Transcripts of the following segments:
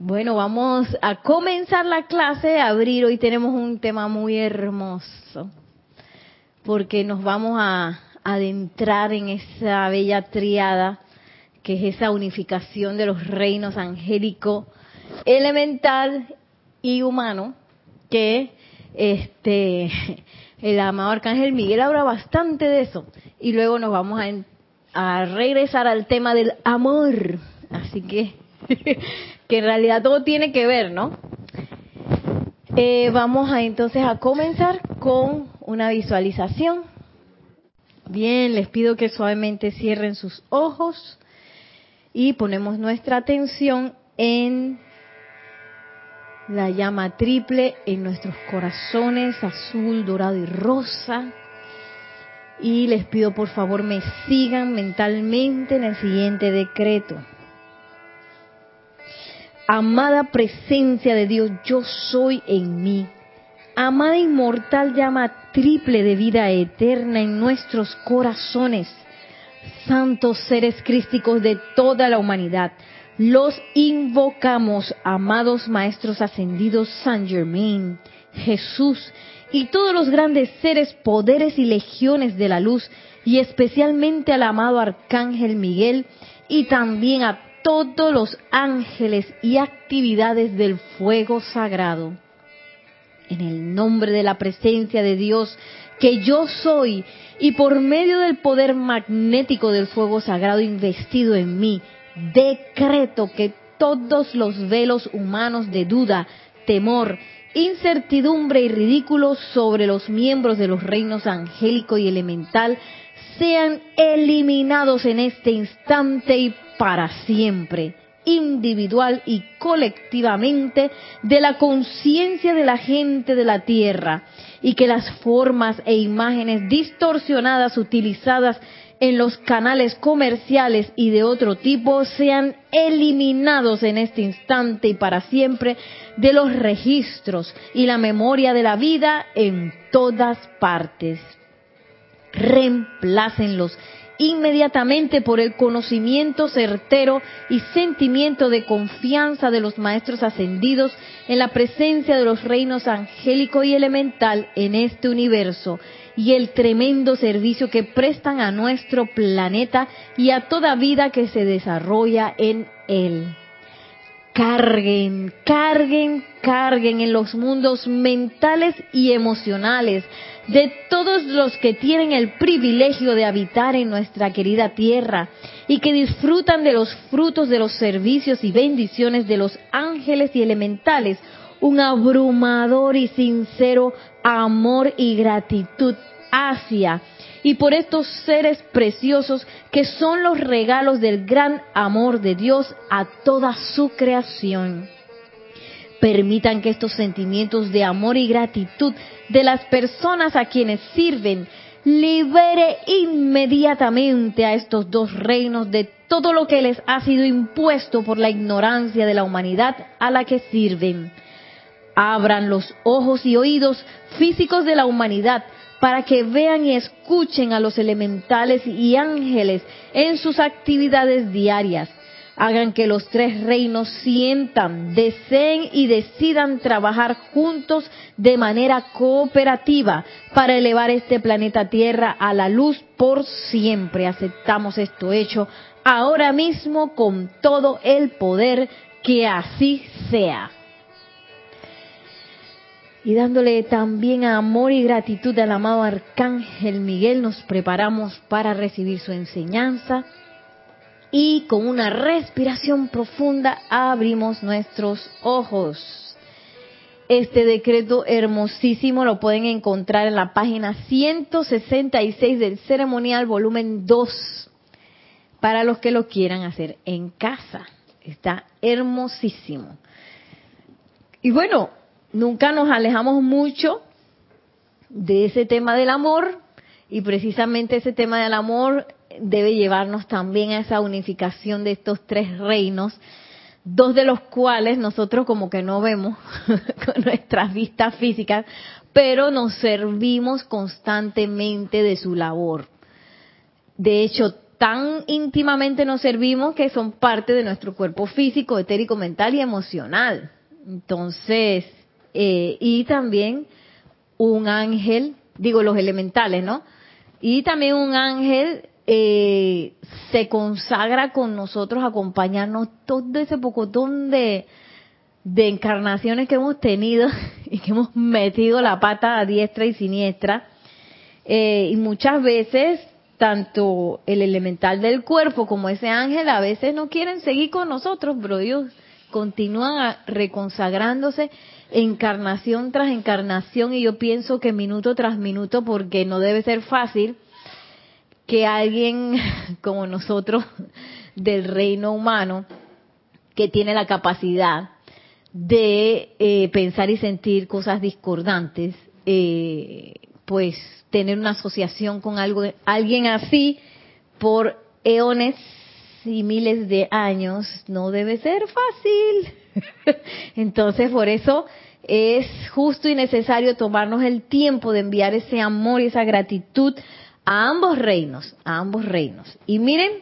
Bueno, vamos a comenzar la clase, a abrir. Hoy tenemos un tema muy hermoso, porque nos vamos a adentrar en esa bella triada que es esa unificación de los reinos angélico, elemental y humano, que este el amado arcángel Miguel habla bastante de eso. Y luego nos vamos a regresar al tema del amor. Así que que en realidad todo tiene que ver, ¿no? Eh, vamos a entonces a comenzar con una visualización. Bien, les pido que suavemente cierren sus ojos y ponemos nuestra atención en la llama triple en nuestros corazones, azul, dorado y rosa. Y les pido por favor me sigan mentalmente en el siguiente decreto. Amada presencia de Dios, yo soy en mí. Amada inmortal llama triple de vida eterna en nuestros corazones. Santos seres crísticos de toda la humanidad, los invocamos, amados maestros ascendidos San Germain, Jesús y todos los grandes seres, poderes y legiones de la luz, y especialmente al amado Arcángel Miguel y también a todos los ángeles y actividades del fuego sagrado. En el nombre de la presencia de Dios, que yo soy, y por medio del poder magnético del fuego sagrado investido en mí, decreto que todos los velos humanos de duda, temor, incertidumbre y ridículo sobre los miembros de los reinos angélico y elemental sean eliminados en este instante y para siempre, individual y colectivamente, de la conciencia de la gente de la tierra, y que las formas e imágenes distorsionadas utilizadas en los canales comerciales y de otro tipo sean eliminados en este instante y para siempre de los registros y la memoria de la vida en todas partes. Reemplácenlos inmediatamente por el conocimiento certero y sentimiento de confianza de los maestros ascendidos en la presencia de los reinos angélico y elemental en este universo y el tremendo servicio que prestan a nuestro planeta y a toda vida que se desarrolla en él. Carguen, carguen, carguen en los mundos mentales y emocionales de todos los que tienen el privilegio de habitar en nuestra querida tierra y que disfrutan de los frutos de los servicios y bendiciones de los ángeles y elementales, un abrumador y sincero amor y gratitud hacia y por estos seres preciosos que son los regalos del gran amor de Dios a toda su creación. Permitan que estos sentimientos de amor y gratitud de las personas a quienes sirven libere inmediatamente a estos dos reinos de todo lo que les ha sido impuesto por la ignorancia de la humanidad a la que sirven. Abran los ojos y oídos físicos de la humanidad para que vean y escuchen a los elementales y ángeles en sus actividades diarias hagan que los tres reinos sientan, deseen y decidan trabajar juntos de manera cooperativa para elevar este planeta Tierra a la luz por siempre. Aceptamos esto hecho ahora mismo con todo el poder que así sea. Y dándole también amor y gratitud al amado Arcángel Miguel, nos preparamos para recibir su enseñanza y con una respiración profunda abrimos nuestros ojos. Este decreto hermosísimo lo pueden encontrar en la página 166 del ceremonial volumen 2 para los que lo quieran hacer en casa. Está hermosísimo. Y bueno, nunca nos alejamos mucho de ese tema del amor y precisamente ese tema del amor debe llevarnos también a esa unificación de estos tres reinos, dos de los cuales nosotros como que no vemos con nuestras vistas físicas, pero nos servimos constantemente de su labor. De hecho, tan íntimamente nos servimos que son parte de nuestro cuerpo físico, etérico, mental y emocional. Entonces, eh, y también un ángel, digo los elementales, ¿no? Y también un ángel eh, se consagra con nosotros, acompañarnos todo ese pocotón de, de encarnaciones que hemos tenido y que hemos metido la pata a diestra y siniestra. Eh, y muchas veces, tanto el elemental del cuerpo como ese ángel a veces no quieren seguir con nosotros, pero Dios continúan reconsagrándose encarnación tras encarnación y yo pienso que minuto tras minuto porque no debe ser fácil que alguien como nosotros del reino humano que tiene la capacidad de eh, pensar y sentir cosas discordantes, eh, pues tener una asociación con algo, alguien así por eones y miles de años no debe ser fácil. Entonces, por eso es justo y necesario tomarnos el tiempo de enviar ese amor y esa gratitud a ambos reinos, a ambos reinos. Y miren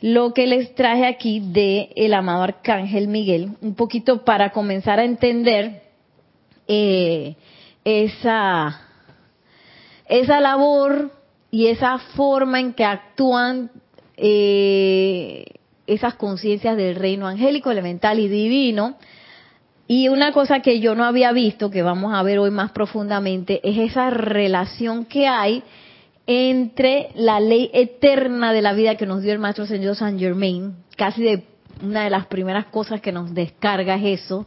lo que les traje aquí de el amado arcángel Miguel, un poquito para comenzar a entender eh, esa esa labor y esa forma en que actúan eh, esas conciencias del reino angélico, elemental y divino. Y una cosa que yo no había visto, que vamos a ver hoy más profundamente, es esa relación que hay entre la ley eterna de la vida que nos dio el Maestro Señor Saint Germain, casi de una de las primeras cosas que nos descarga es eso.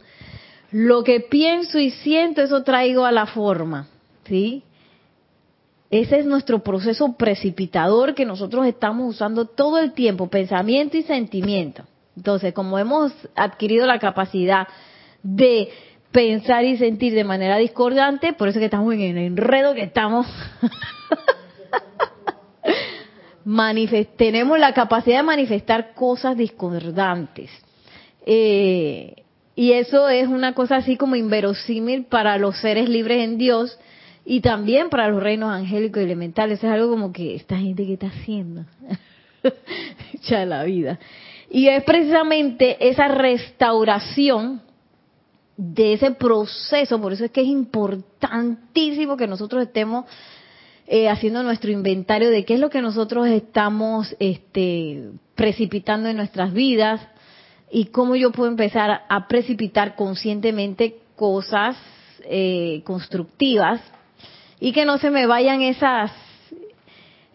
Lo que pienso y siento, eso traigo a la forma, ¿sí? Ese es nuestro proceso precipitador que nosotros estamos usando todo el tiempo, pensamiento y sentimiento. Entonces, como hemos adquirido la capacidad de pensar y sentir de manera discordante, por eso que estamos en el enredo que estamos. tenemos la capacidad de manifestar cosas discordantes. Eh, y eso es una cosa así como inverosímil para los seres libres en Dios, y también para los reinos angélicos y elementales. Es algo como que esta gente que está haciendo. ya la vida. Y es precisamente esa restauración de ese proceso, por eso es que es importantísimo que nosotros estemos eh, haciendo nuestro inventario de qué es lo que nosotros estamos este, precipitando en nuestras vidas y cómo yo puedo empezar a precipitar conscientemente cosas eh, constructivas y que no se me vayan esas,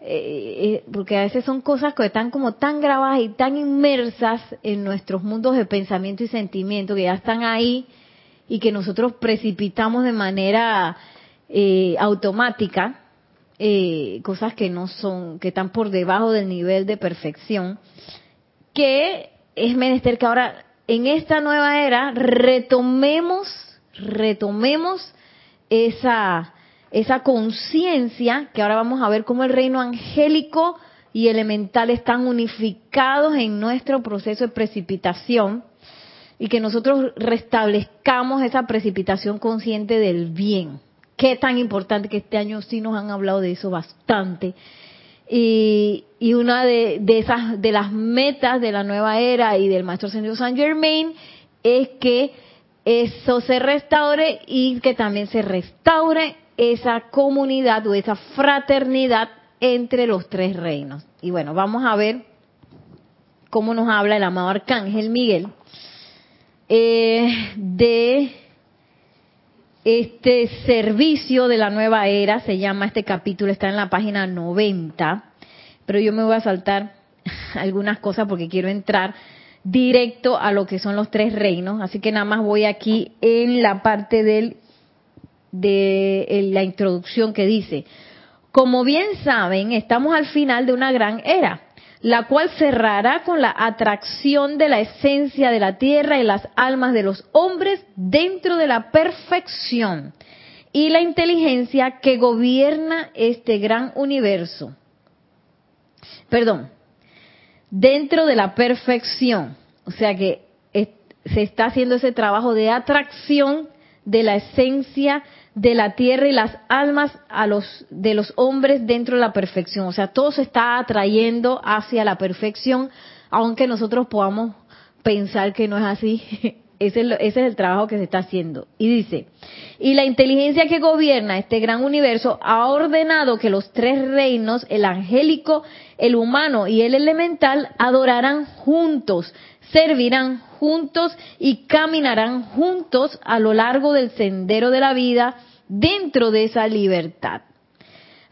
eh, eh, porque a veces son cosas que están como tan grabadas y tan inmersas en nuestros mundos de pensamiento y sentimiento, que ya están ahí y que nosotros precipitamos de manera eh, automática, cosas que no son, que están por debajo del nivel de perfección, que es menester que ahora en esta nueva era retomemos, retomemos esa esa conciencia, que ahora vamos a ver cómo el reino angélico y elemental están unificados en nuestro proceso de precipitación y que nosotros restablezcamos esa precipitación consciente del bien. Qué tan importante que este año sí nos han hablado de eso bastante. Y, una de, de, esas de las metas de la nueva era y del maestro Señor Saint Germain es que eso se restaure y que también se restaure esa comunidad o esa fraternidad entre los tres reinos. Y bueno, vamos a ver cómo nos habla el amado Arcángel Miguel eh, de este servicio de la nueva era, se llama este capítulo, está en la página 90, pero yo me voy a saltar algunas cosas porque quiero entrar directo a lo que son los tres reinos, así que nada más voy aquí en la parte del de la introducción que dice, como bien saben, estamos al final de una gran era, la cual cerrará con la atracción de la esencia de la tierra y las almas de los hombres dentro de la perfección y la inteligencia que gobierna este gran universo. Perdón, dentro de la perfección. O sea que se está haciendo ese trabajo de atracción de la esencia de la tierra y las almas a los de los hombres dentro de la perfección. O sea, todo se está atrayendo hacia la perfección, aunque nosotros podamos pensar que no es así. Ese es, el trabajo que se está haciendo. Y dice, y la inteligencia que gobierna este gran universo ha ordenado que los tres reinos, el angélico, el humano y el elemental, adorarán juntos, servirán juntos y caminarán juntos a lo largo del sendero de la vida dentro de esa libertad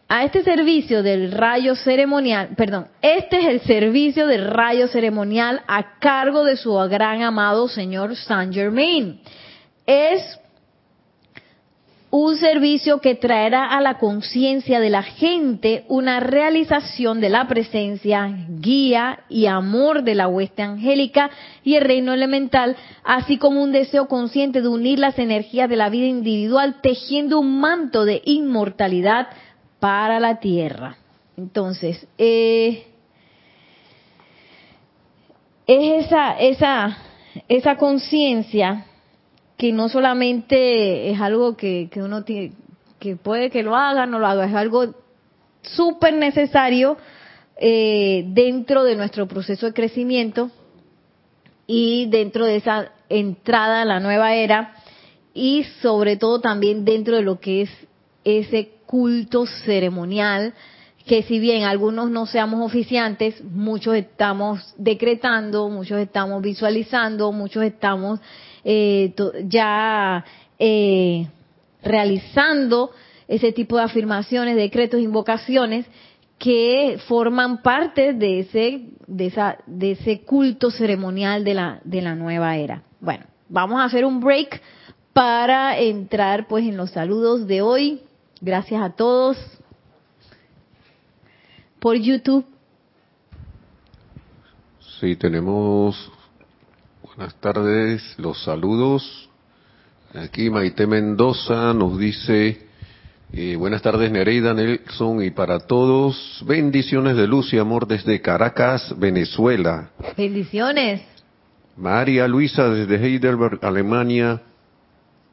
a este servicio del rayo ceremonial, perdón, este es el servicio del rayo ceremonial a cargo de su gran amado señor Saint Germain. Es un servicio que traerá a la conciencia de la gente una realización de la presencia, guía y amor de la hueste angélica y el reino elemental, así como un deseo consciente de unir las energías de la vida individual tejiendo un manto de inmortalidad para la tierra. Entonces, eh, es esa, esa, esa conciencia que no solamente es algo que, que uno tiene, que puede que lo haga, no lo haga, es algo súper necesario eh, dentro de nuestro proceso de crecimiento y dentro de esa entrada a la nueva era y sobre todo también dentro de lo que es ese culto ceremonial que si bien algunos no seamos oficiantes, muchos estamos decretando, muchos estamos visualizando, muchos estamos eh, ya eh, realizando ese tipo de afirmaciones, decretos, invocaciones que forman parte de ese de esa de ese culto ceremonial de la de la nueva era. Bueno, vamos a hacer un break para entrar pues en los saludos de hoy. Gracias a todos por YouTube. Sí, tenemos buenas tardes, los saludos. Aquí Maite Mendoza nos dice, eh, buenas tardes Nereida Nelson y para todos, bendiciones de luz y amor desde Caracas, Venezuela. Bendiciones. María Luisa desde Heidelberg, Alemania.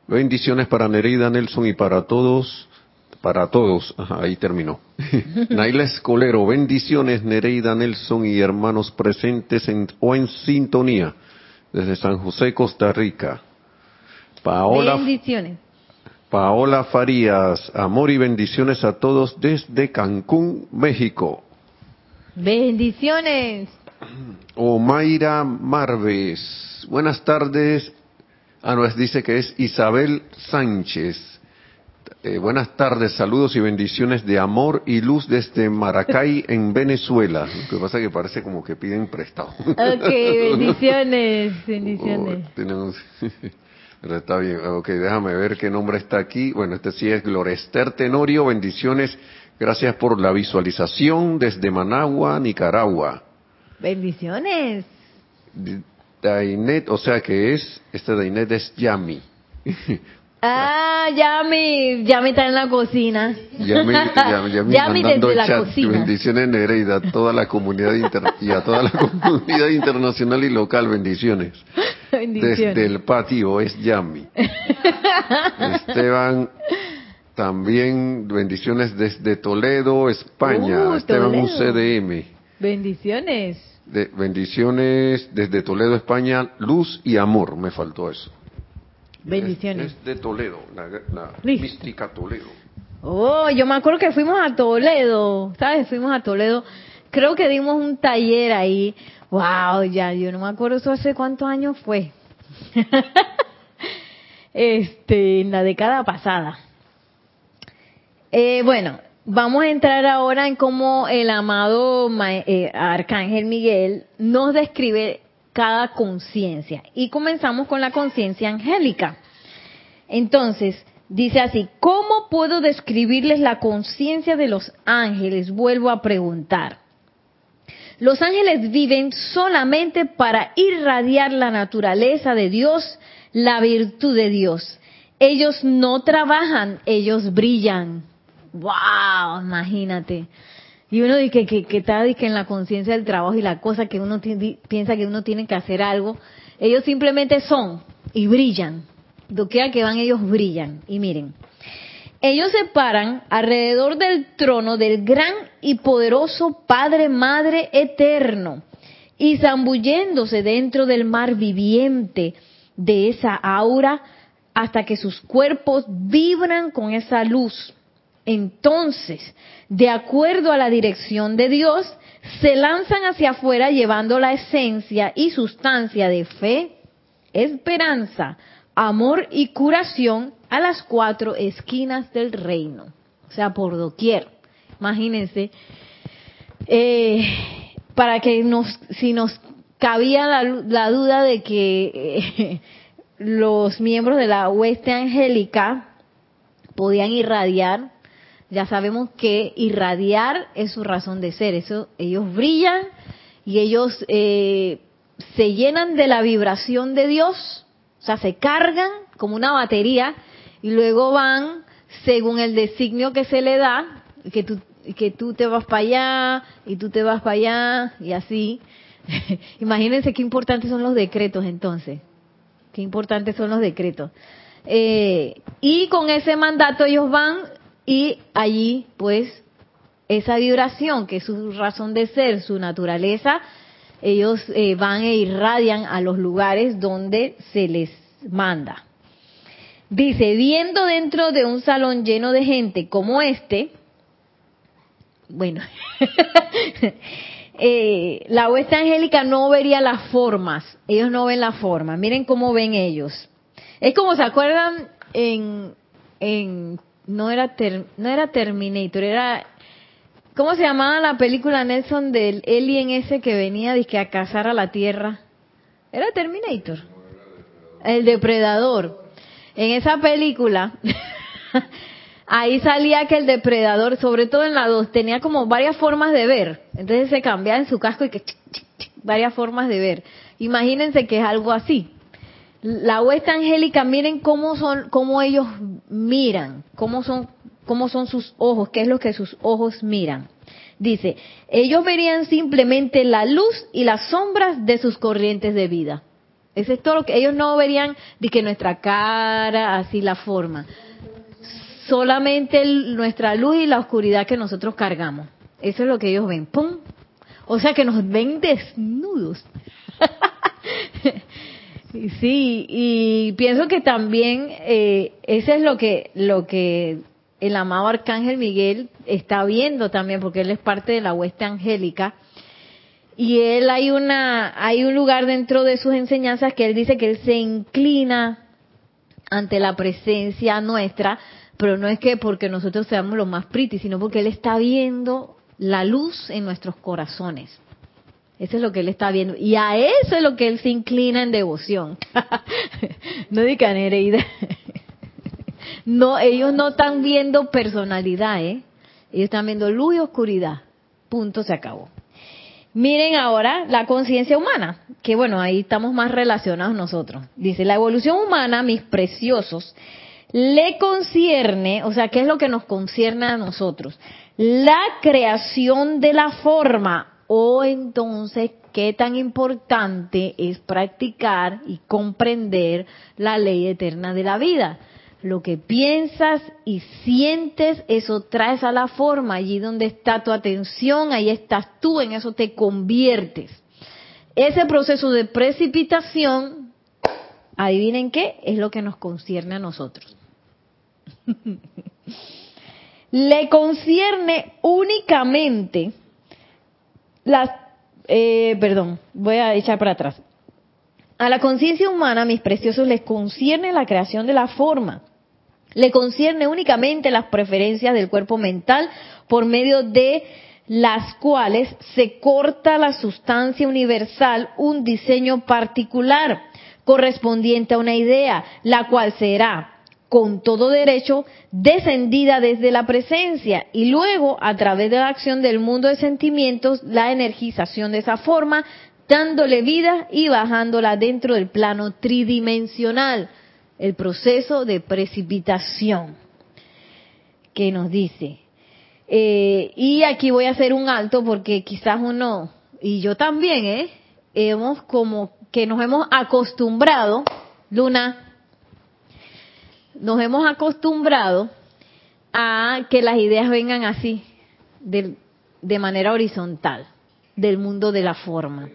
Bendiciones para Nereida Nelson y para todos para todos. ahí terminó. Naila Escolero, bendiciones Nereida Nelson y hermanos presentes en, o en sintonía desde San José, Costa Rica. Paola, bendiciones. Paola Farías, amor y bendiciones a todos desde Cancún, México. Bendiciones. Omaira Marves, buenas tardes. Ah, nos dice que es Isabel Sánchez. Eh, buenas tardes, saludos y bendiciones de amor y luz desde Maracay, en Venezuela. Lo que pasa es que parece como que piden prestado. Ok, bendiciones, bendiciones. Oh, está bien, ok, déjame ver qué nombre está aquí. Bueno, este sí es Glorester Tenorio, bendiciones. Gracias por la visualización desde Managua, Nicaragua. Bendiciones. Dainet, o sea que es, este Dainet es Yami. Ah, Yami, Yami está en la cocina. Yami, Yami, Yami desde la cocina. Bendiciones Nereida, a toda la comunidad y a toda la comunidad internacional y local, bendiciones. bendiciones. Desde el patio es Yami. Esteban, también bendiciones desde Toledo, España. Uh, Esteban UCDM. Bendiciones. De, bendiciones desde Toledo, España, luz y amor, me faltó eso. Bendiciones. Es, de Toledo, la, mística Toledo. Oh, yo me acuerdo que fuimos a Toledo, ¿sabes? Fuimos a Toledo. Creo que dimos un taller ahí. Wow, ya, yo no me acuerdo eso hace cuántos años fue. este, en la década pasada. Eh, bueno, vamos a entrar ahora en cómo el amado eh, Arcángel Miguel nos describe cada conciencia. Y comenzamos con la conciencia angélica. Entonces, dice así, ¿cómo puedo describirles la conciencia de los ángeles? Vuelvo a preguntar. Los ángeles viven solamente para irradiar la naturaleza de Dios, la virtud de Dios. Ellos no trabajan, ellos brillan. ¡Wow! Imagínate. Y uno dice que, que, está que en la conciencia del trabajo y la cosa que uno piensa que uno tiene que hacer algo, ellos simplemente son y brillan. Doquiera que van ellos brillan. Y miren, ellos se paran alrededor del trono del gran y poderoso Padre Madre Eterno y zambulléndose dentro del mar viviente de esa aura hasta que sus cuerpos vibran con esa luz. Entonces, de acuerdo a la dirección de Dios, se lanzan hacia afuera llevando la esencia y sustancia de fe, esperanza, amor y curación a las cuatro esquinas del reino. O sea, por doquier. Imagínense. Eh, para que nos, si nos cabía la, duda de que eh, los miembros de la hueste angélica podían irradiar, ya sabemos que irradiar es su razón de ser. Eso, ellos brillan y ellos eh, se llenan de la vibración de Dios, o sea, se cargan como una batería y luego van según el designio que se le da, que tú, que tú te vas para allá y tú te vas para allá y así. Imagínense qué importantes son los decretos entonces. Qué importantes son los decretos. Eh, y con ese mandato ellos van y allí pues esa vibración que es su razón de ser, su naturaleza, ellos eh, van e irradian a los lugares donde se les manda. Dice, viendo dentro de un salón lleno de gente como este, bueno, eh, la huesta angélica no vería las formas, ellos no ven las formas, miren cómo ven ellos. Es como se acuerdan en, en no era no era Terminator, era ¿cómo se llamaba la película Nelson del alien ese que venía a cazar a la Tierra? Era Terminator. El depredador. En esa película ahí salía que el depredador, sobre todo en la 2, tenía como varias formas de ver. Entonces se cambiaba en su casco y que varias formas de ver. Imagínense que es algo así. La huesta angélica, miren cómo son, cómo ellos miran, cómo son, cómo son sus ojos, qué es lo que sus ojos miran. Dice, ellos verían simplemente la luz y las sombras de sus corrientes de vida. Ese es todo lo que ellos no verían de que nuestra cara, así la forma solamente nuestra luz y la oscuridad que nosotros cargamos. Eso es lo que ellos ven. ¡Pum! O sea que nos ven desnudos. sí, y pienso que también eh, eso es lo que lo que el amado arcángel Miguel está viendo también, porque él es parte de la hueste angélica. Y él hay una hay un lugar dentro de sus enseñanzas que él dice que él se inclina ante la presencia nuestra pero no es que porque nosotros seamos los más pretty, sino porque Él está viendo la luz en nuestros corazones. Eso es lo que Él está viendo. Y a eso es lo que Él se inclina en devoción. no digan Nereida. no, ellos no están viendo personalidad, ¿eh? Ellos están viendo luz y oscuridad. Punto, se acabó. Miren ahora la conciencia humana, que bueno, ahí estamos más relacionados nosotros. Dice, la evolución humana, mis preciosos, le concierne, o sea, ¿qué es lo que nos concierne a nosotros? La creación de la forma. O entonces, ¿qué tan importante es practicar y comprender la ley eterna de la vida? Lo que piensas y sientes, eso traes a la forma. Allí donde está tu atención, ahí estás tú, en eso te conviertes. Ese proceso de precipitación, adivinen qué, es lo que nos concierne a nosotros. le concierne únicamente las, eh, perdón, voy a echar para atrás. A la conciencia humana, mis preciosos, les concierne la creación de la forma. Le concierne únicamente las preferencias del cuerpo mental por medio de las cuales se corta la sustancia universal un diseño particular correspondiente a una idea, la cual será con todo derecho descendida desde la presencia y luego a través de la acción del mundo de sentimientos la energización de esa forma dándole vida y bajándola dentro del plano tridimensional. el proceso de precipitación que nos dice. Eh, y aquí voy a hacer un alto porque quizás uno, y yo también, ¿eh? hemos como que nos hemos acostumbrado, Luna, nos hemos acostumbrado a que las ideas vengan así, de, de manera horizontal, del mundo de la forma.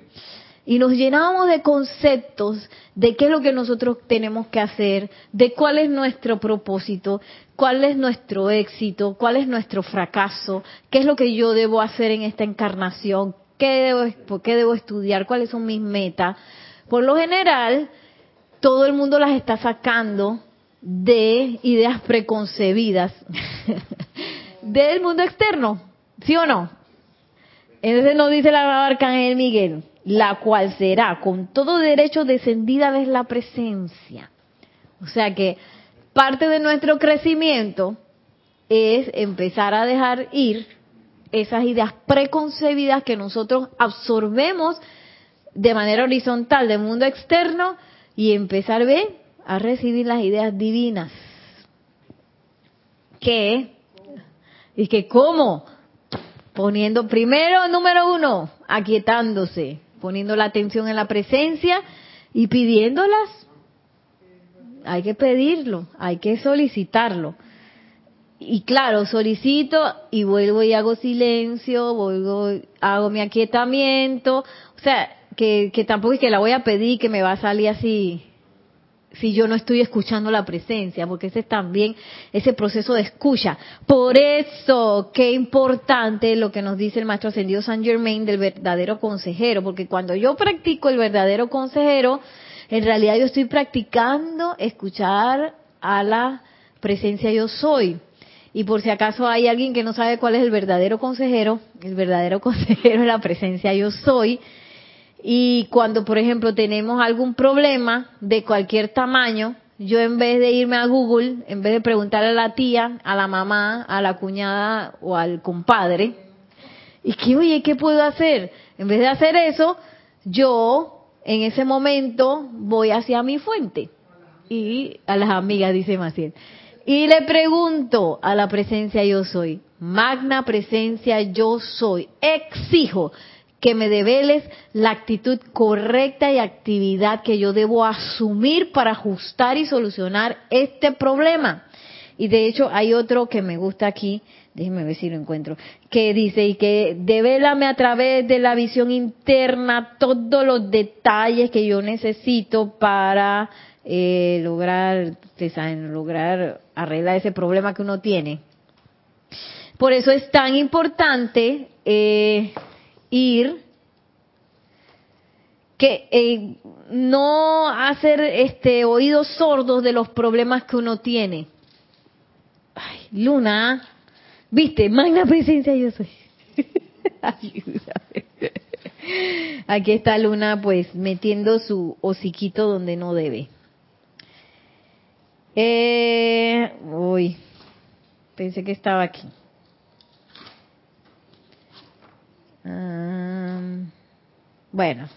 Y nos llenábamos de conceptos de qué es lo que nosotros tenemos que hacer, de cuál es nuestro propósito, cuál es nuestro éxito, cuál es nuestro fracaso, qué es lo que yo debo hacer en esta encarnación, debo, qué debo estudiar, cuáles son mis metas. Por lo general, todo el mundo las está sacando de ideas preconcebidas del mundo externo, ¿sí o no? Entonces nos dice la Arcángel Miguel, la cual será con todo derecho descendida de la presencia. O sea que parte de nuestro crecimiento es empezar a dejar ir esas ideas preconcebidas que nosotros absorbemos de manera horizontal del mundo externo y empezar a recibir las ideas divinas. ¿Qué? Y que cómo? Poniendo primero, número uno, aquietándose, poniendo la atención en la presencia y pidiéndolas. Hay que pedirlo, hay que solicitarlo. Y claro, solicito y vuelvo y hago silencio, vuelvo, hago mi aquietamiento. O sea, que, que tampoco es que la voy a pedir que me va a salir así si yo no estoy escuchando la presencia, porque ese es también ese proceso de escucha. Por eso, qué importante lo que nos dice el maestro ascendido San Germain del verdadero consejero, porque cuando yo practico el verdadero consejero, en realidad yo estoy practicando escuchar a la presencia yo soy. Y por si acaso hay alguien que no sabe cuál es el verdadero consejero, el verdadero consejero es la presencia yo soy, y cuando, por ejemplo, tenemos algún problema de cualquier tamaño, yo en vez de irme a Google, en vez de preguntarle a la tía, a la mamá, a la cuñada o al compadre, y que, oye, ¿qué puedo hacer? En vez de hacer eso, yo en ese momento voy hacia mi fuente. Y a las amigas, dice Maciel. Y le pregunto a la presencia yo soy, magna presencia yo soy, exijo que me develes la actitud correcta y actividad que yo debo asumir para ajustar y solucionar este problema. Y de hecho hay otro que me gusta aquí, déjeme ver si lo encuentro, que dice y que devélame a través de la visión interna todos los detalles que yo necesito para eh, lograr, saben, lograr arreglar ese problema que uno tiene. Por eso es tan importante eh, ir que eh, no hacer este oídos sordos de los problemas que uno tiene. Ay, Luna, viste, magna presencia yo soy. Aquí está Luna pues metiendo su hociquito donde no debe. Eh, uy, pensé que estaba aquí. Bueno.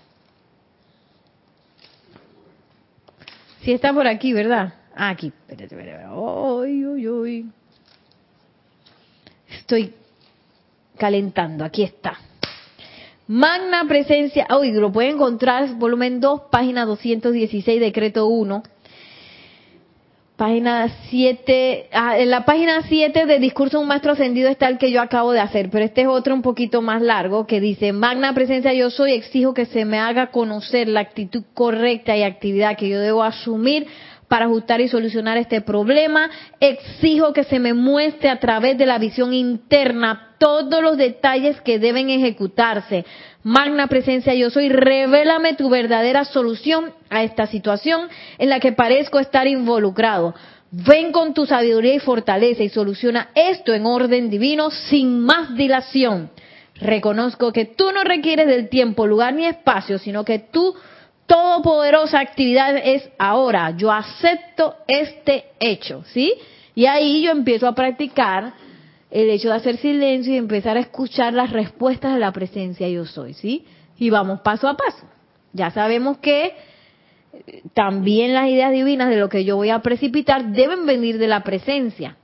Si está por aquí, ¿verdad? Ah, aquí. Espérate, espérate. Uy, uy. Estoy calentando. Aquí está. Magna presencia. Uy, lo puede encontrar, volumen 2, página 216, decreto 1 página 7, ah, en la página 7 de Discurso un Maestro Ascendido está el que yo acabo de hacer, pero este es otro un poquito más largo que dice, Magna Presencia yo soy, exijo que se me haga conocer la actitud correcta y actividad que yo debo asumir para ajustar y solucionar este problema. Exijo que se me muestre a través de la visión interna todos los detalles que deben ejecutarse. Magna presencia yo soy, revélame tu verdadera solución a esta situación en la que parezco estar involucrado. Ven con tu sabiduría y fortaleza y soluciona esto en orden divino sin más dilación. Reconozco que tú no requieres del tiempo, lugar ni espacio, sino que tú todopoderosa actividad es ahora. Yo acepto este hecho, ¿sí? Y ahí yo empiezo a practicar el hecho de hacer silencio y empezar a escuchar las respuestas de la presencia yo soy, ¿sí? Y vamos paso a paso. Ya sabemos que también las ideas divinas de lo que yo voy a precipitar deben venir de la presencia.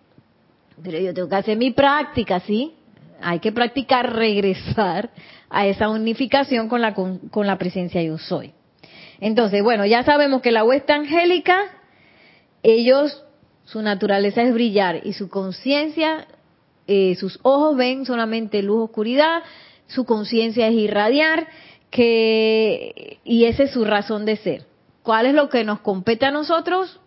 Pero yo tengo que hacer mi práctica, ¿sí? Hay que practicar regresar a esa unificación con la, con, la presencia yo soy. Entonces, bueno, ya sabemos que la huesta angélica, ellos, su naturaleza es brillar y su conciencia, eh, sus ojos ven solamente luz, oscuridad, su conciencia es irradiar, y esa es su razón de ser. ¿Cuál es lo que nos compete a nosotros?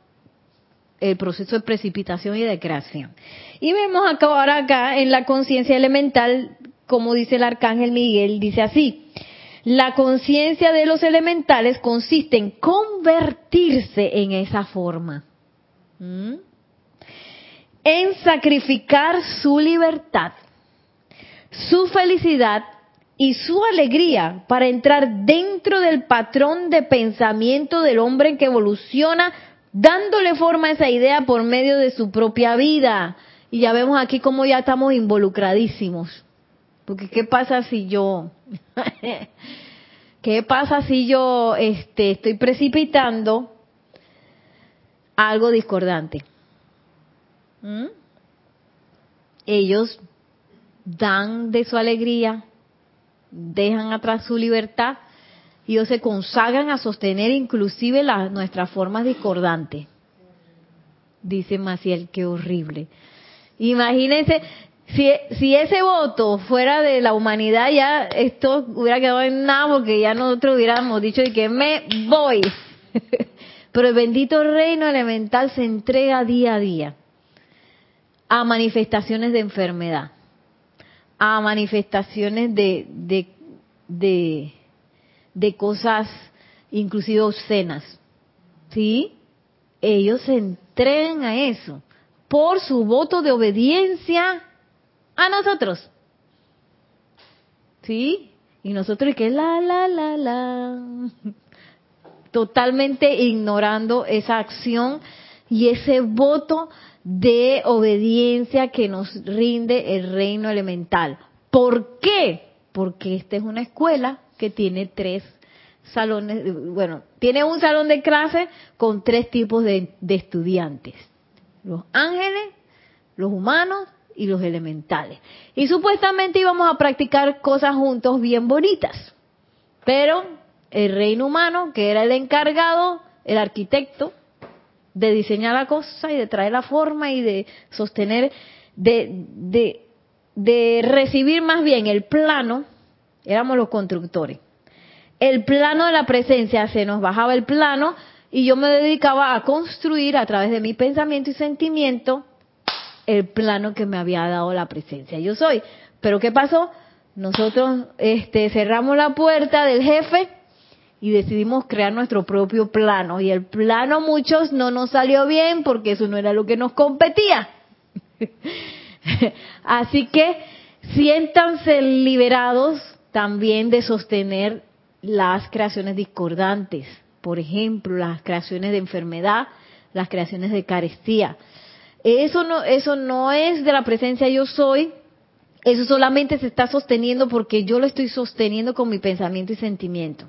El proceso de precipitación y de creación. Y vemos acá, ahora acá en la conciencia elemental, como dice el arcángel Miguel, dice así, la conciencia de los elementales consiste en convertirse en esa forma, en sacrificar su libertad, su felicidad y su alegría para entrar dentro del patrón de pensamiento del hombre que evoluciona, dándole forma a esa idea por medio de su propia vida. Y ya vemos aquí cómo ya estamos involucradísimos. Porque ¿qué pasa si yo, qué pasa si yo este, estoy precipitando algo discordante? ¿Mm? Ellos dan de su alegría, dejan atrás su libertad y ellos se consagran a sostener inclusive las, nuestras formas discordantes. Dice Maciel, qué horrible. Imagínense, si, si ese voto fuera de la humanidad, ya esto hubiera quedado en nada porque ya nosotros hubiéramos dicho de que me voy. Pero el bendito reino elemental se entrega día a día a manifestaciones de enfermedad, a manifestaciones de, de, de, cosas inclusive obscenas. ¿Sí? Ellos se entregan a eso por su voto de obediencia a nosotros. ¿Sí? Y nosotros, que la, la, la, la. Totalmente ignorando esa acción y ese voto de obediencia que nos rinde el reino elemental. ¿Por qué? Porque esta es una escuela que tiene tres salones, bueno, tiene un salón de clase con tres tipos de, de estudiantes los ángeles, los humanos y los elementales. Y supuestamente íbamos a practicar cosas juntos bien bonitas. Pero el reino humano, que era el encargado, el arquitecto, de diseñar la cosa y de traer la forma y de sostener, de, de, de recibir más bien el plano, éramos los constructores. El plano de la presencia, se nos bajaba el plano y yo me dedicaba a construir a través de mi pensamiento y sentimiento el plano que me había dado la presencia. Yo soy. Pero ¿qué pasó? Nosotros este, cerramos la puerta del jefe y decidimos crear nuestro propio plano. Y el plano muchos no nos salió bien porque eso no era lo que nos competía. Así que siéntanse liberados también de sostener las creaciones discordantes por ejemplo, las creaciones de enfermedad, las creaciones de carestía. Eso no, eso no es de la presencia yo soy, eso solamente se está sosteniendo porque yo lo estoy sosteniendo con mi pensamiento y sentimiento.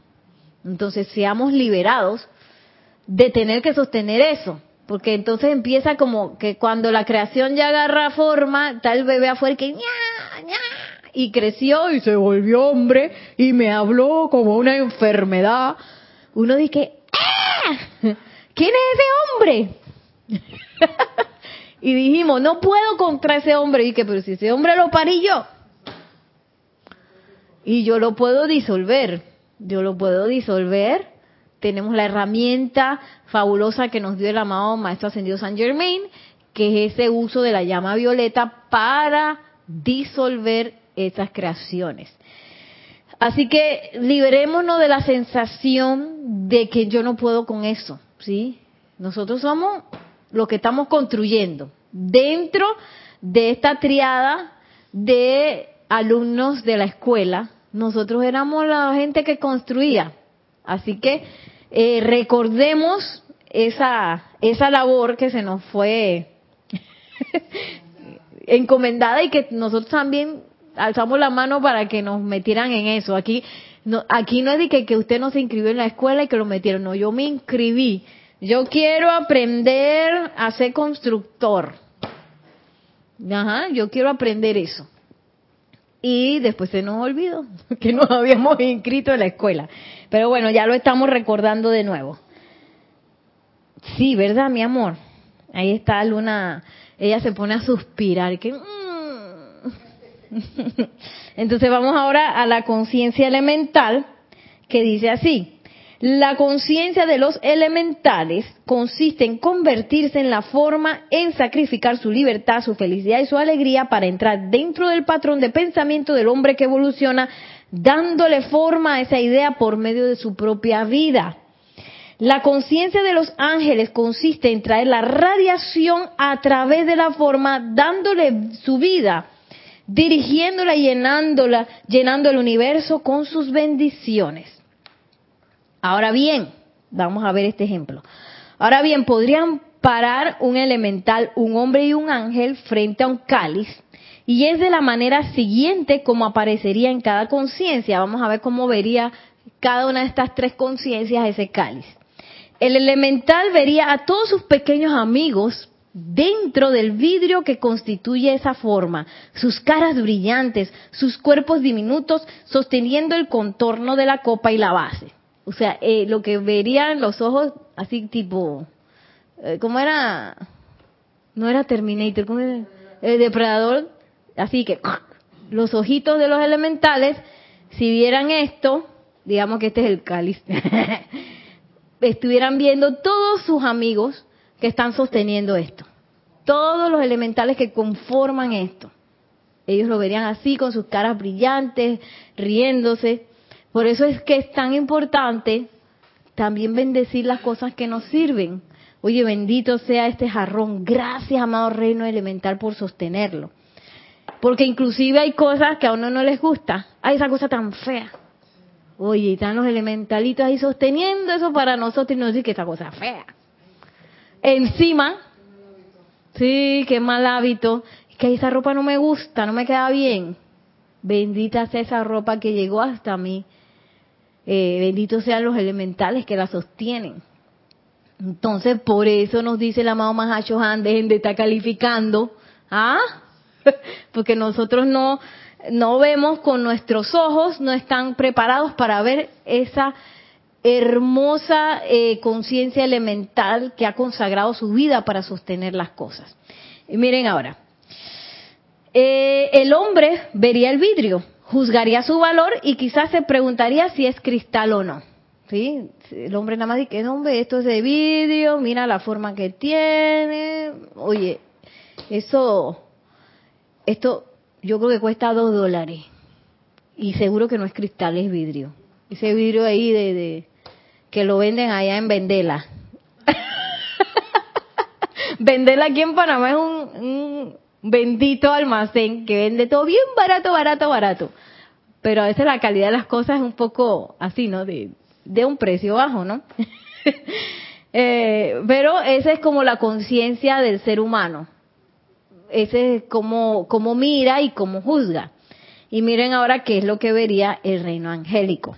Entonces, seamos liberados de tener que sostener eso, porque entonces empieza como que cuando la creación ya agarra forma, el bebé afuera que y creció y se volvió hombre y me habló como una enfermedad uno dice, ¡ah! ¿Quién es ese hombre? y dijimos, no puedo contra ese hombre. Y que, pero si ese hombre lo parí yo. Y yo lo puedo disolver. Yo lo puedo disolver. Tenemos la herramienta fabulosa que nos dio el amado Maestro Ascendido San Germain, que es ese uso de la llama violeta para disolver esas creaciones. Así que liberémonos de la sensación de que yo no puedo con eso, ¿sí? Nosotros somos lo que estamos construyendo dentro de esta triada de alumnos de la escuela. Nosotros éramos la gente que construía. Así que eh, recordemos esa, esa labor que se nos fue encomendada y que nosotros también alzamos la mano para que nos metieran en eso. Aquí No, aquí no es de que, que usted no se inscribió en la escuela y que lo metieron. No, yo me inscribí. Yo quiero aprender a ser constructor. Ajá, yo quiero aprender eso. Y después se nos olvidó que nos habíamos inscrito en la escuela. Pero bueno, ya lo estamos recordando de nuevo. Sí, ¿verdad, mi amor? Ahí está Luna, ella se pone a suspirar. Que, mm. Entonces vamos ahora a la conciencia elemental que dice así. La conciencia de los elementales consiste en convertirse en la forma en sacrificar su libertad, su felicidad y su alegría para entrar dentro del patrón de pensamiento del hombre que evoluciona, dándole forma a esa idea por medio de su propia vida. La conciencia de los ángeles consiste en traer la radiación a través de la forma, dándole su vida, dirigiéndola y llenándola, llenando el universo con sus bendiciones. Ahora bien, vamos a ver este ejemplo. Ahora bien, podrían parar un elemental, un hombre y un ángel frente a un cáliz, y es de la manera siguiente como aparecería en cada conciencia. Vamos a ver cómo vería cada una de estas tres conciencias ese cáliz. El elemental vería a todos sus pequeños amigos dentro del vidrio que constituye esa forma, sus caras brillantes, sus cuerpos diminutos sosteniendo el contorno de la copa y la base. O sea, eh, lo que verían los ojos así tipo, eh, ¿cómo era? No era Terminator, ¿cómo era? El depredador, así que los ojitos de los elementales, si vieran esto, digamos que este es el cáliz, estuvieran viendo todos sus amigos que están sosteniendo esto. Todos los elementales que conforman esto. Ellos lo verían así, con sus caras brillantes, riéndose. Por eso es que es tan importante también bendecir las cosas que nos sirven. Oye, bendito sea este jarrón. Gracias, amado reino elemental, por sostenerlo. Porque inclusive hay cosas que a uno no les gusta. Ay, esa cosa tan fea. Oye, están los elementalitos ahí sosteniendo eso para nosotros y no decir que esa cosa es fea. Encima, sí, qué mal hábito, que esa ropa no me gusta, no me queda bien. Bendita sea esa ropa que llegó hasta mí. Eh, benditos sean los elementales que la sostienen. Entonces, por eso nos dice el amado Mahacho Han, dejen de estar calificando. ¿Ah? Porque nosotros no, no vemos con nuestros ojos, no están preparados para ver esa hermosa eh, conciencia elemental que ha consagrado su vida para sostener las cosas. Miren ahora, eh, el hombre vería el vidrio, juzgaría su valor y quizás se preguntaría si es cristal o no. ¿Sí? El hombre nada más dice, hombre, esto es de vidrio, mira la forma que tiene. Oye, eso, esto yo creo que cuesta dos dólares. Y seguro que no es cristal, es vidrio. Ese vidrio ahí de, que lo venden allá en Vendela. Vendela aquí en Panamá es un, bendito almacén que vende todo bien barato, barato, barato. Pero a veces la calidad de las cosas es un poco así, ¿no? De, de un precio bajo, ¿no? eh, pero esa es como la conciencia del ser humano ese es como, como mira y como juzga. Y miren ahora qué es lo que vería el reino angélico.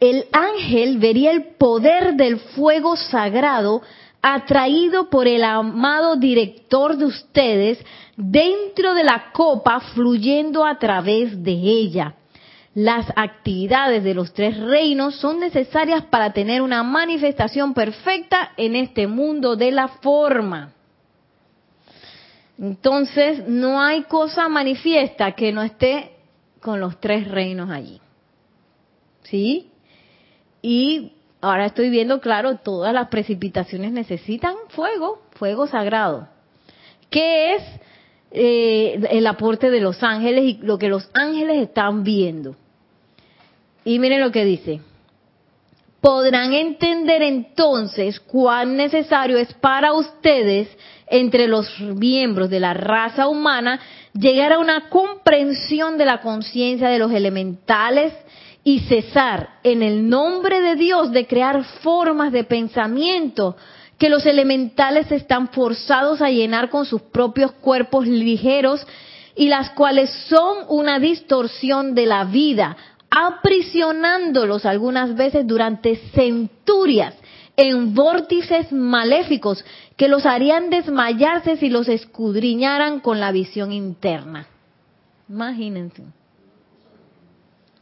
El ángel vería el poder del fuego sagrado atraído por el amado director de ustedes dentro de la copa fluyendo a través de ella. Las actividades de los tres reinos son necesarias para tener una manifestación perfecta en este mundo de la forma. Entonces, no hay cosa manifiesta que no esté con los tres reinos allí. ¿Sí? Y ahora estoy viendo, claro, todas las precipitaciones necesitan fuego, fuego sagrado. ¿Qué es eh, el aporte de los ángeles y lo que los ángeles están viendo? Y miren lo que dice. Podrán entender entonces cuán necesario es para ustedes entre los miembros de la raza humana llegar a una comprensión de la conciencia de los elementales y cesar en el nombre de Dios de crear formas de pensamiento que los elementales están forzados a llenar con sus propios cuerpos ligeros y las cuales son una distorsión de la vida, aprisionándolos algunas veces durante centurias en vórtices maléficos que los harían desmayarse si los escudriñaran con la visión interna. Imagínense.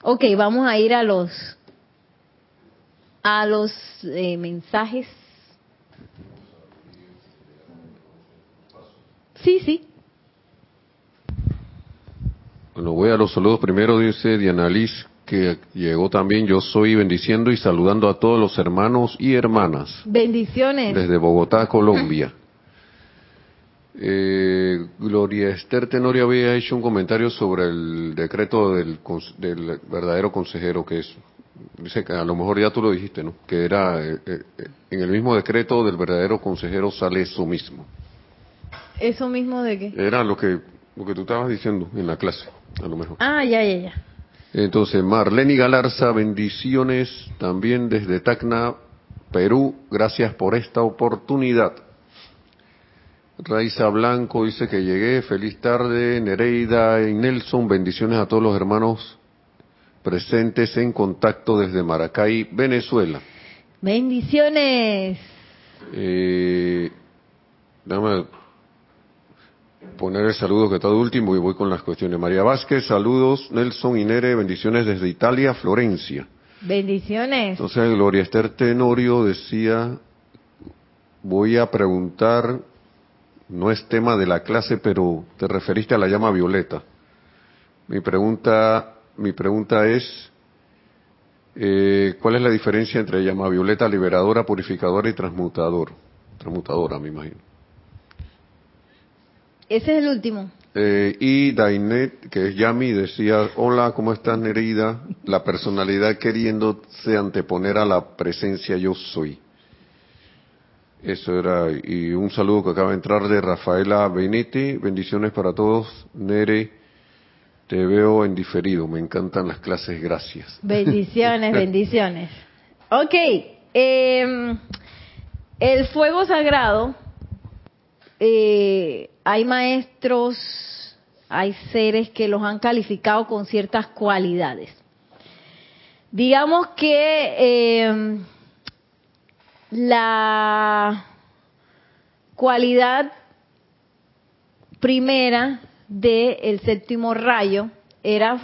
Ok, vamos a ir a los a los eh, mensajes. Sí, sí. Bueno, voy a los saludos primero, dice Diana Liz, que llegó también. Yo soy bendiciendo y saludando a todos los hermanos y hermanas. Bendiciones. Desde Bogotá, Colombia. Eh, Gloria Esther Tenorio había hecho un comentario sobre el decreto del, del verdadero consejero, que es dice que a lo mejor ya tú lo dijiste, ¿no? Que era eh, eh, en el mismo decreto del verdadero consejero sale eso mismo. ¿Eso mismo de qué? Era lo que lo que tú estabas diciendo en la clase, a lo mejor. Ah, ya, ya, ya. Entonces, Marlene Galarza, bendiciones también desde Tacna, Perú. Gracias por esta oportunidad. Raiza Blanco dice que llegué. Feliz tarde. Nereida y Nelson, bendiciones a todos los hermanos presentes en contacto desde Maracay, Venezuela. Bendiciones. Eh, dame poner el saludo que está de último y voy con las cuestiones. María Vázquez, saludos. Nelson y Nere, bendiciones desde Italia, Florencia. Bendiciones. Entonces Gloria Esther Tenorio decía, voy a preguntar, no es tema de la clase, pero te referiste a la llama violeta. Mi pregunta mi pregunta es, eh, ¿cuál es la diferencia entre llama violeta liberadora, purificadora y transmutador? Transmutadora, me imagino. Ese es el último. Eh, y Dainet, que es Yami, decía, hola, ¿cómo estás, Nereida? La personalidad queriéndose anteponer a la presencia yo soy. Eso era, y un saludo que acaba de entrar de Rafaela Benetti, bendiciones para todos, Nere, te veo en diferido, me encantan las clases, gracias. Bendiciones, bendiciones. Ok, em, el fuego sagrado, eh, hay maestros, hay seres que los han calificado con ciertas cualidades. Digamos que em, la cualidad primera del séptimo rayo era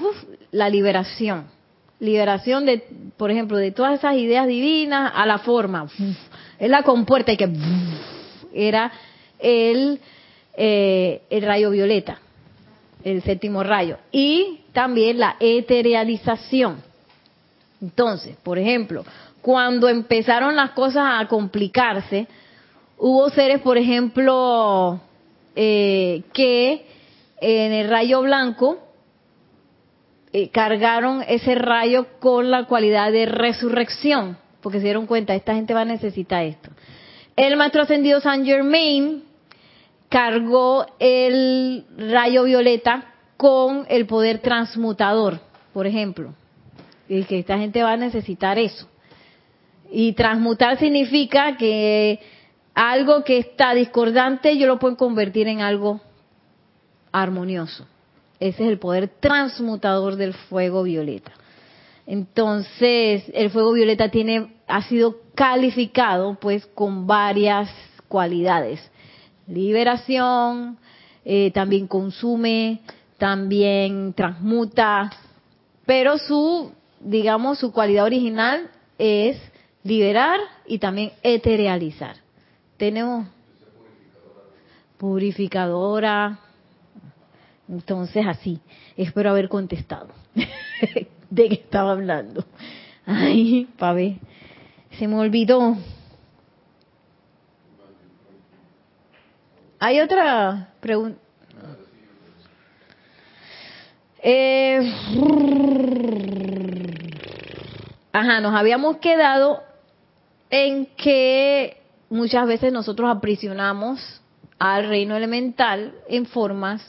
la liberación. Liberación de, por ejemplo, de todas esas ideas divinas a la forma. es la compuerta y que era el, eh, el rayo violeta, el séptimo rayo. Y también la eterealización. Entonces, por ejemplo, cuando empezaron las cosas a complicarse, hubo seres, por ejemplo, eh, que en el rayo blanco eh, cargaron ese rayo con la cualidad de resurrección, porque se dieron cuenta, esta gente va a necesitar esto. El maestro ascendido Saint Germain cargó el rayo violeta con el poder transmutador, por ejemplo. Y que esta gente va a necesitar eso. Y transmutar significa que algo que está discordante yo lo puedo convertir en algo armonioso. Ese es el poder transmutador del fuego violeta. Entonces, el fuego violeta tiene, ha sido calificado pues con varias cualidades. Liberación, eh, también consume, también transmuta, pero su, digamos, su cualidad original es liberar y también eterealizar. Tenemos purificadora, entonces así, espero haber contestado de qué estaba hablando. Ay, ver, se me olvidó. Hay otra pregunta. Eh, ajá, nos habíamos quedado en que muchas veces nosotros aprisionamos al reino elemental en formas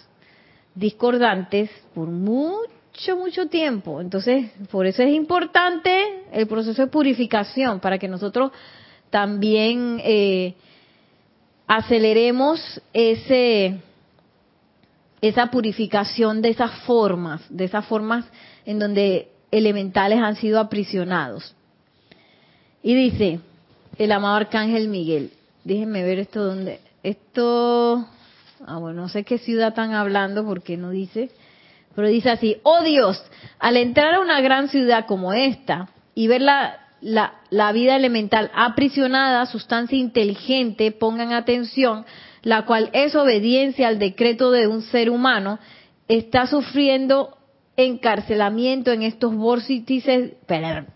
discordantes por mucho, mucho tiempo. Entonces, por eso es importante el proceso de purificación, para que nosotros también eh, aceleremos ese esa purificación de esas formas, de esas formas en donde elementales han sido aprisionados. Y dice el amado Arcángel Miguel, déjenme ver esto donde, esto, ah bueno, no sé qué ciudad están hablando porque no dice, pero dice así, oh Dios, al entrar a una gran ciudad como esta y ver la, la, vida elemental aprisionada, sustancia inteligente, pongan atención, la cual es obediencia al decreto de un ser humano, está sufriendo encarcelamiento en estos vórtices, perdón,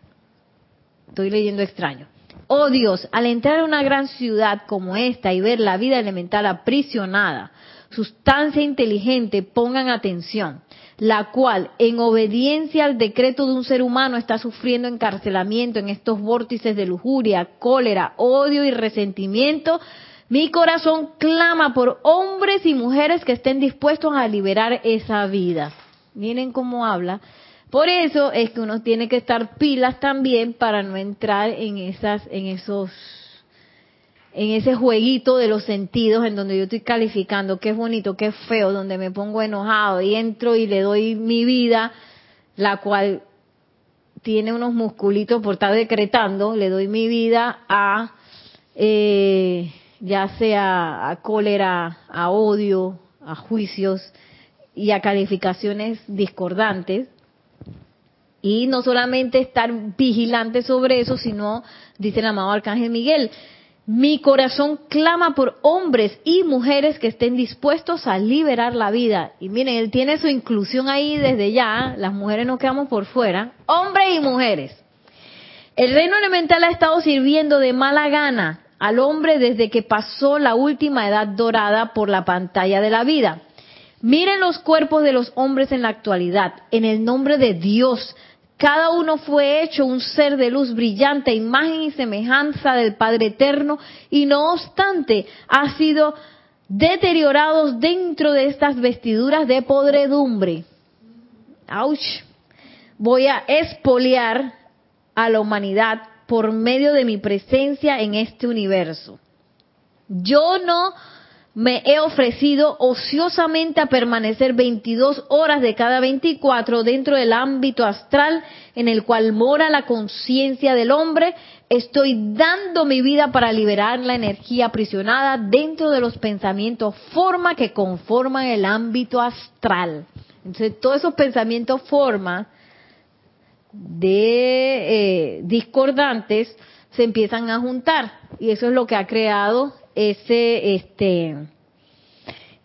estoy leyendo extraño. Oh Dios, al entrar a una gran ciudad como esta y ver la vida elemental aprisionada, sustancia inteligente, pongan atención, la cual, en obediencia al decreto de un ser humano, está sufriendo encarcelamiento en estos vórtices de lujuria, cólera, odio y resentimiento, mi corazón clama por hombres y mujeres que estén dispuestos a liberar esa vida. Miren cómo habla. Por eso es que uno tiene que estar pilas también para no entrar en esas, en esos, en ese jueguito de los sentidos en donde yo estoy calificando qué es bonito, qué es feo, donde me pongo enojado y entro y le doy mi vida, la cual tiene unos musculitos por estar decretando, le doy mi vida a eh, ya sea a cólera, a odio, a juicios y a calificaciones discordantes. Y no solamente estar vigilante sobre eso, sino, dice el amado Arcángel Miguel, mi corazón clama por hombres y mujeres que estén dispuestos a liberar la vida. Y miren, él tiene su inclusión ahí desde ya, las mujeres no quedamos por fuera, hombres y mujeres. El reino elemental ha estado sirviendo de mala gana al hombre desde que pasó la última edad dorada por la pantalla de la vida. Miren los cuerpos de los hombres en la actualidad, en el nombre de Dios. Cada uno fue hecho un ser de luz brillante, imagen y semejanza del Padre Eterno, y no obstante ha sido deteriorados dentro de estas vestiduras de podredumbre. ¡Auch! Voy a expoliar a la humanidad por medio de mi presencia en este universo. Yo no me he ofrecido ociosamente a permanecer 22 horas de cada 24 dentro del ámbito astral en el cual mora la conciencia del hombre. Estoy dando mi vida para liberar la energía aprisionada dentro de los pensamientos forma que conforman el ámbito astral. Entonces, todos esos pensamientos forma de eh, discordantes se empiezan a juntar y eso es lo que ha creado ese este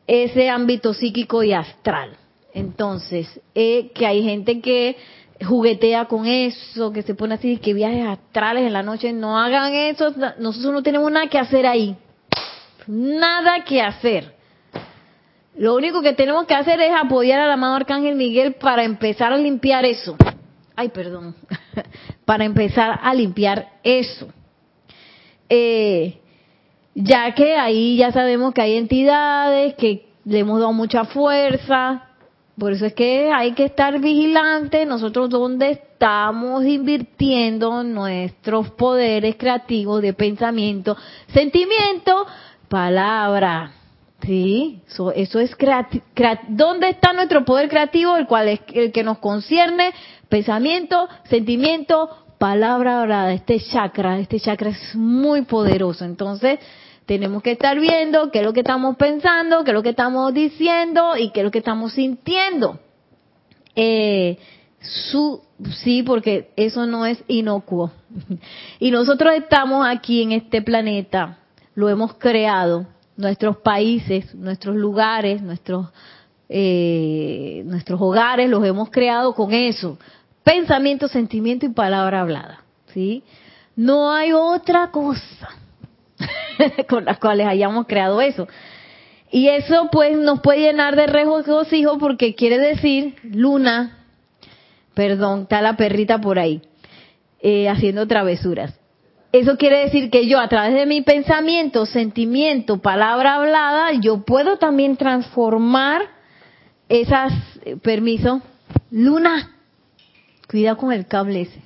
ese ámbito psíquico y astral. Entonces eh, que hay gente que juguetea con eso que se pone así que viajes astrales en la noche no hagan eso nosotros no tenemos nada que hacer ahí. Nada que hacer. Lo único que tenemos que hacer es apoyar al amado arcángel Miguel para empezar a limpiar eso. Ay, perdón, para empezar a limpiar eso. Eh, ya que ahí ya sabemos que hay entidades que le hemos dado mucha fuerza, por eso es que hay que estar vigilantes nosotros donde estamos invirtiendo nuestros poderes creativos de pensamiento, sentimiento, palabra. Sí, eso, eso es. ¿Dónde está nuestro poder creativo? El cual es el que nos concierne Pensamiento, sentimiento, palabra hablada. Este chakra, este chakra es muy poderoso. Entonces, tenemos que estar viendo qué es lo que estamos pensando, qué es lo que estamos diciendo y qué es lo que estamos sintiendo. Eh, su, sí, porque eso no es inocuo. Y nosotros estamos aquí en este planeta, lo hemos creado, nuestros países, nuestros lugares, nuestros, eh, nuestros hogares los hemos creado con eso, pensamiento, sentimiento y palabra hablada. ¿sí? No hay otra cosa con las cuales hayamos creado eso. Y eso pues nos puede llenar de regocijo porque quiere decir, Luna, perdón, está la perrita por ahí, eh, haciendo travesuras. Eso quiere decir que yo a través de mi pensamiento, sentimiento, palabra hablada, yo puedo también transformar esas, eh, permiso, Luna, Cuidado con el cable ese.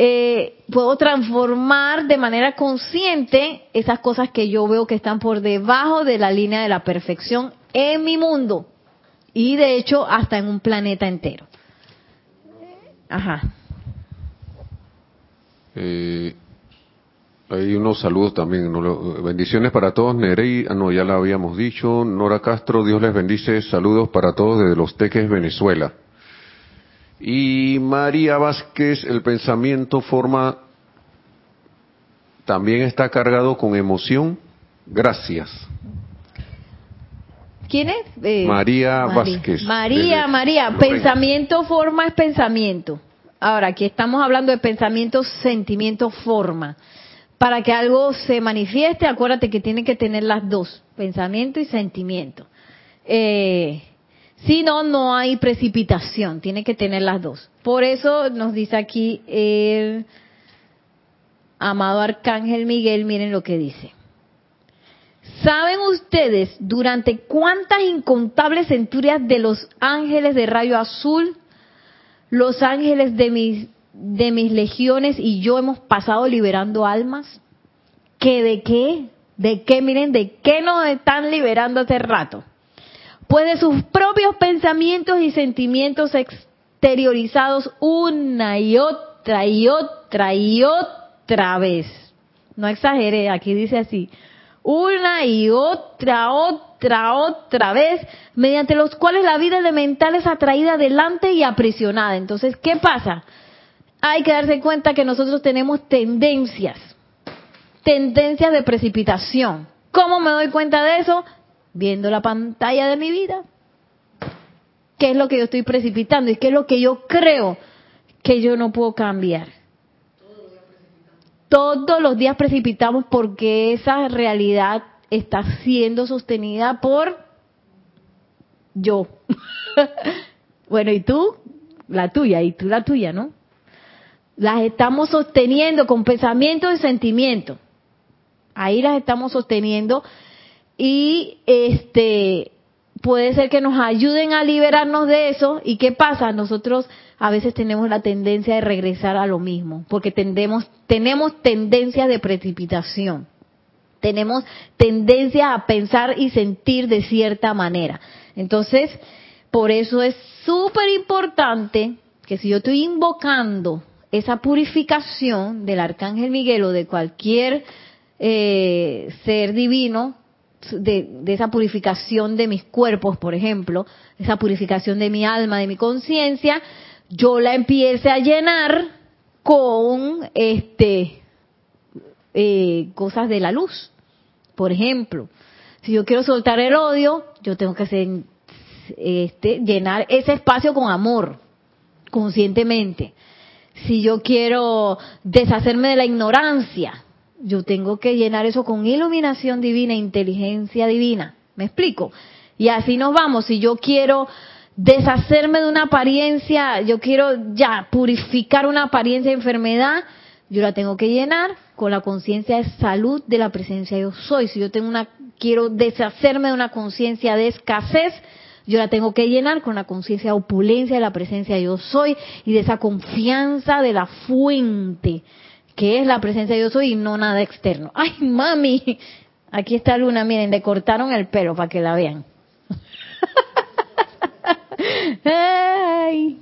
Eh, puedo transformar de manera consciente esas cosas que yo veo que están por debajo de la línea de la perfección en mi mundo y de hecho hasta en un planeta entero. Ajá. Eh, hay unos saludos también. Bendiciones para todos. Nerey, ah, no, ya lo habíamos dicho. Nora Castro, Dios les bendice. Saludos para todos desde Los Teques, Venezuela. Y María Vázquez, el pensamiento forma, también está cargado con emoción. Gracias. ¿Quién es? Eh, María, Vázquez. María, María. Pensamiento, forma es pensamiento. Ahora, aquí estamos hablando de pensamiento, sentimiento, forma. Para que algo se manifieste, acuérdate que tiene que tener las dos, pensamiento y sentimiento. Eh, si no, no hay precipitación, tiene que tener las dos. Por eso nos dice aquí el amado Arcángel Miguel, miren lo que dice. ¿Saben ustedes durante cuántas incontables centurias de los ángeles de rayo azul, los ángeles de mis, de mis legiones y yo hemos pasado liberando almas? ¿Que de qué? ¿De qué? Miren, ¿de qué nos están liberando hace rato? Pues de sus propios pensamientos y sentimientos exteriorizados una y otra y otra y otra vez. No exagere, aquí dice así una y otra, otra, otra vez, mediante los cuales la vida elemental es atraída adelante y aprisionada. Entonces, ¿qué pasa? Hay que darse cuenta que nosotros tenemos tendencias, tendencias de precipitación. ¿Cómo me doy cuenta de eso? Viendo la pantalla de mi vida. ¿Qué es lo que yo estoy precipitando y qué es lo que yo creo que yo no puedo cambiar? todos los días precipitamos porque esa realidad está siendo sostenida por yo. bueno, y tú, la tuya, y tú la tuya, ¿no? Las estamos sosteniendo con pensamiento y sentimiento. Ahí las estamos sosteniendo y este puede ser que nos ayuden a liberarnos de eso. Y qué pasa nosotros a veces tenemos la tendencia de regresar a lo mismo porque tendemos tenemos tendencia de precipitación. Tenemos tendencia a pensar y sentir de cierta manera. Entonces por eso es súper importante que si yo estoy invocando esa purificación del arcángel Miguel o de cualquier eh, ser divino de, esa purificación de mis cuerpos, por ejemplo, esa purificación de mi alma, de mi conciencia, yo la empiece a llenar con este eh, cosas de la luz. Por ejemplo, si yo quiero soltar el odio, yo tengo que este, llenar ese espacio con amor, conscientemente. Si yo quiero deshacerme de la ignorancia, yo tengo que llenar eso con iluminación divina, inteligencia divina. ¿Me explico? Y así nos vamos. Si yo quiero deshacerme de una apariencia, yo quiero ya purificar una apariencia de enfermedad, yo la tengo que llenar con la conciencia de salud de la presencia yo soy. Si yo tengo una quiero deshacerme de una conciencia de escasez, yo la tengo que llenar con la conciencia de opulencia de la presencia yo soy y de esa confianza de la fuente que es la presencia de yo soy y no nada externo. Ay, mami, aquí está Luna, miren, le cortaron el pelo para que la vean. Ay.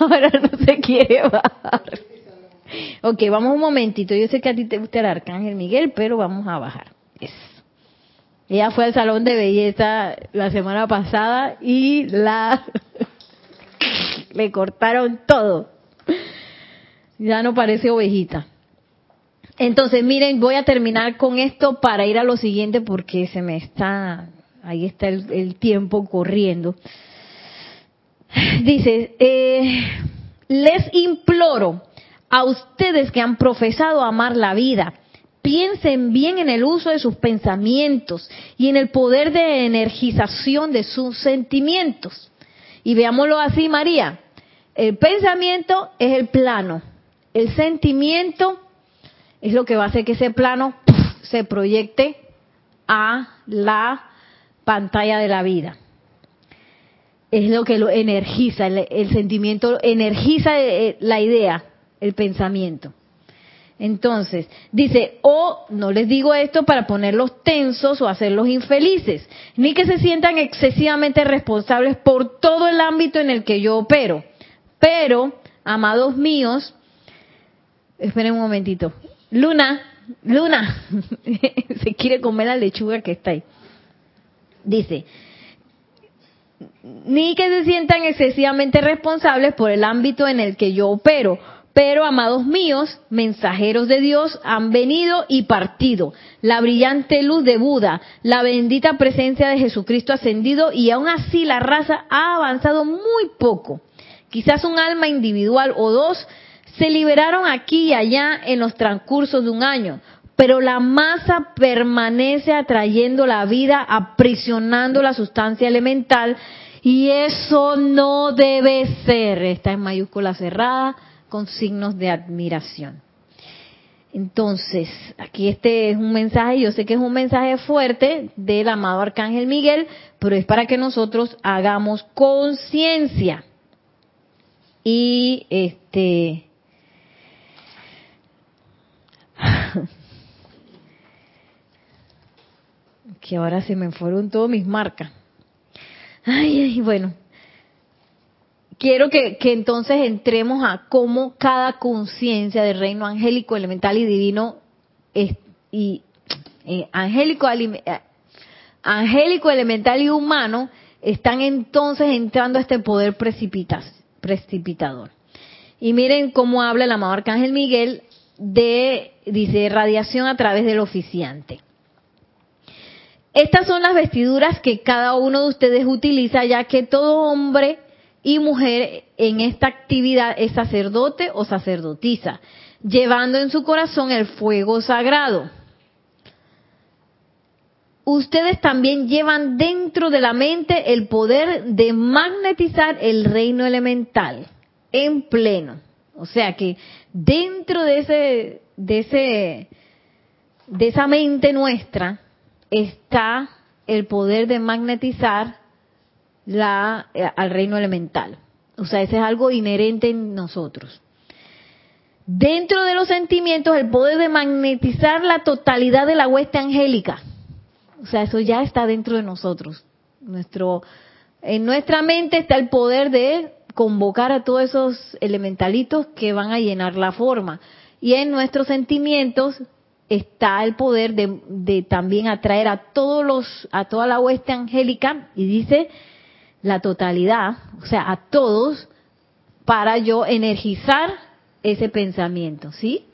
Ahora no se quiere bajar. Ok, vamos un momentito. Yo sé que a ti te gusta el arcángel Miguel, pero vamos a bajar. Ella fue al salón de belleza la semana pasada y la le cortaron todo ya no parece ovejita. Entonces, miren, voy a terminar con esto para ir a lo siguiente porque se me está, ahí está el, tiempo corriendo. Dice, eh, les imploro a ustedes que han profesado amar la vida, piensen bien en el uso de sus pensamientos y en el poder de energización de sus sentimientos. Y veámoslo así, María. El pensamiento es el plano, el sentimiento es lo que va a hacer que ese plano se proyecte a la pantalla de la vida. Es lo que lo energiza, el, sentimiento energiza eh, la idea, el pensamiento. Entonces, dice, o no les digo esto para ponerlos tensos o hacerlos infelices, ni que se sientan excesivamente responsables por todo el ámbito en el que yo opero. Pero, amados míos, esperen un momentito. Luna, Luna, se quiere comer la lechuga que está ahí. Dice, ni que se sientan excesivamente responsables por el ámbito en el que yo opero. Pero, amados míos, mensajeros de Dios han venido y partido. La brillante luz de Buda, la bendita presencia de Jesucristo ascendido y aún así la raza ha avanzado muy poco. Quizás un alma individual o dos se liberaron aquí y allá en los transcursos de un año, pero la masa permanece atrayendo la vida, aprisionando la sustancia elemental, y eso no debe ser. Está en mayúscula cerrada con signos de admiración. Entonces, aquí este es un mensaje, yo sé que es un mensaje fuerte del amado Arcángel Miguel, pero es para que nosotros hagamos conciencia. Y este que ahora se me fueron todas mis marcas. Ay, ay, bueno. Quiero que, entonces entremos a cómo cada conciencia del reino angélico, elemental y divino y eh, angélico, eh, angélico, elemental y humano están entonces entrando a este poder precipitador. Y miren cómo habla el amado Arcángel Miguel de, dice, radiación a través del oficiante. Estas son las vestiduras que cada uno de ustedes utiliza, ya que todo hombre y mujer en esta actividad es sacerdote o sacerdotisa, llevando en su corazón el fuego sagrado. Ustedes también llevan dentro de la mente el poder de magnetizar el reino elemental en pleno. O sea que dentro de ese, de ese, de esa mente nuestra está el poder de magnetizar la, eh, al reino elemental. O sea, ese es algo inherente en nosotros. Dentro de los sentimientos, el poder de magnetizar la totalidad de la hueste angélica. O sea, eso ya está dentro de nosotros. Nuestro, en nuestra mente está el poder de convocar a todos esos elementalitos que van a llenar la forma. Y en nuestros sentimientos está el poder de, también atraer a todos los, a toda la hueste angélica, y dice la totalidad, o sea, a todos, para yo energizar ese pensamiento, ¿sí?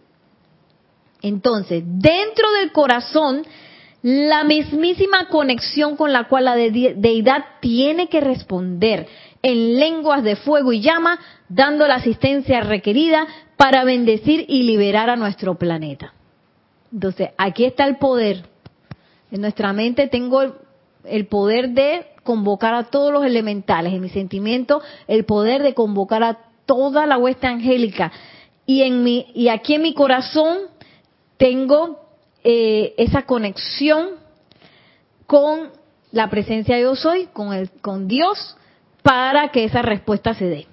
Entonces, dentro del corazón, la mismísima conexión con la cual la deidad tiene que responder en lenguas de fuego y llama, dando la asistencia requerida para bendecir y liberar a nuestro planeta. Entonces, aquí está el poder. En nuestra mente tengo el, poder de convocar a todos los elementales, en mi sentimiento el poder de convocar a toda la hueste angélica. Y, en mi, y aquí en mi corazón tengo eh, esa conexión con la presencia de yo soy, con, el, con Dios, para que esa respuesta se dé.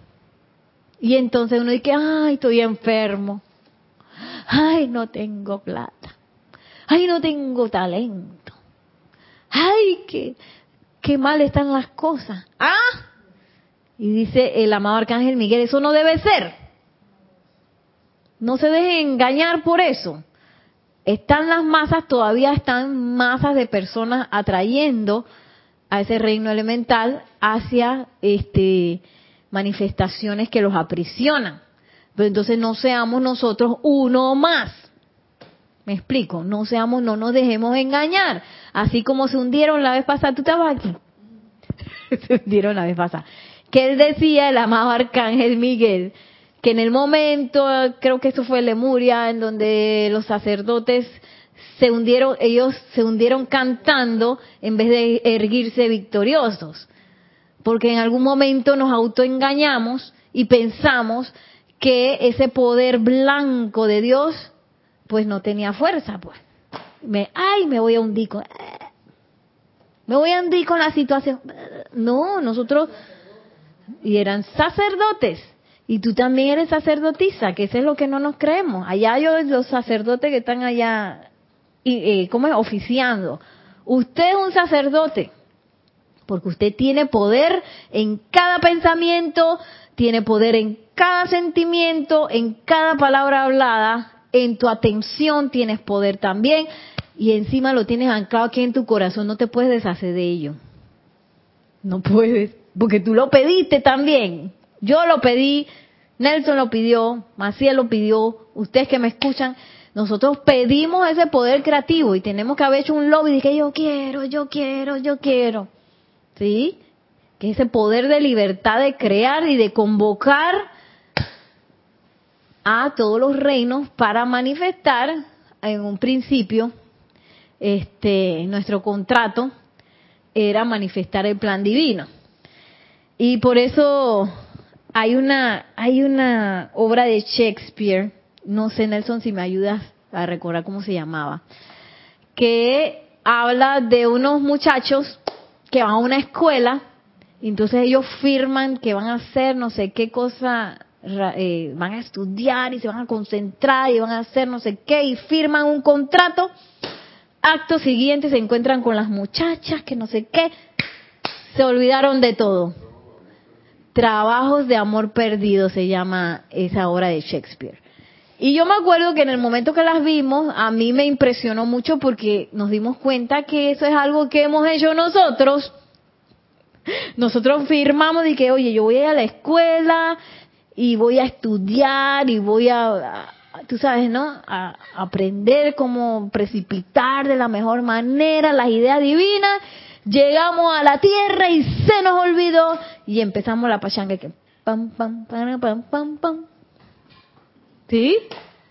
Y entonces uno dice, ay, estoy enfermo ay, no tengo plata, ay, no tengo talento, ay, qué, qué mal están las cosas. Ah, y dice el amado Arcángel Miguel, eso no debe ser. No se dejen engañar por eso. Están las masas, todavía están masas de personas atrayendo a ese reino elemental hacia este manifestaciones que los aprisionan. Pero entonces no seamos nosotros uno más. Me explico, no seamos, no nos dejemos engañar. Así como se hundieron la vez pasada, tú estabas aquí. se hundieron la vez pasada. Que él decía, el amado arcángel Miguel, que en el momento, creo que eso fue Lemuria, en donde los sacerdotes se hundieron, ellos se hundieron cantando en vez de erguirse victoriosos. Porque en algún momento nos autoengañamos y pensamos que ese poder blanco de Dios, pues no tenía fuerza, pues. Me, ay, me voy a hundir con, me voy a hundir con la situación. No, nosotros, y eran sacerdotes Y tú también eres sacerdotisa, que eso es lo que no nos creemos. Allá yo, los sacerdotes que están allá, eh, ¿cómo es? Oficiando. Usted es un sacerdote, porque usted tiene poder en cada pensamiento, tiene poder en cada sentimiento, en cada palabra hablada, en tu atención tienes poder también, y encima lo tienes anclado aquí en tu corazón, no te puedes deshacer de ello. No puedes, porque tú lo pediste también. Yo lo pedí, Nelson lo pidió, Maciel lo pidió, ustedes que me escuchan, nosotros pedimos ese poder creativo y tenemos que haber hecho un lobby de que yo quiero, yo quiero, yo quiero. ¿Sí? Que ese poder de libertad de crear y de convocar a todos los reinos para manifestar en un principio este nuestro contrato era manifestar el plan divino. Y por eso hay una, hay una obra de Shakespeare, no sé Nelson si me ayudas a recordar cómo se llamaba, que habla de unos muchachos que van a una escuela, entonces ellos firman que van a hacer no sé qué cosa, eh, van a estudiar y se van a concentrar y van a hacer no sé qué, y firman un contrato acto siguiente se encuentran con las muchachas, que no sé qué, se olvidaron de todo. Trabajos de amor perdido se llama esa obra de Shakespeare. Y yo me acuerdo que en el momento que las vimos, a mí me impresionó mucho porque nos dimos cuenta que eso es algo que hemos hecho nosotros. Nosotros firmamos y que, oye, yo voy a, ir a la escuela y voy a estudiar y voy a, tú sabes, ¿no? A aprender cómo precipitar de la mejor manera las ideas divinas. Llegamos a la tierra y se nos olvidó y empezamos la pachanga que pam pam pam pam pam pam. ¿Sí?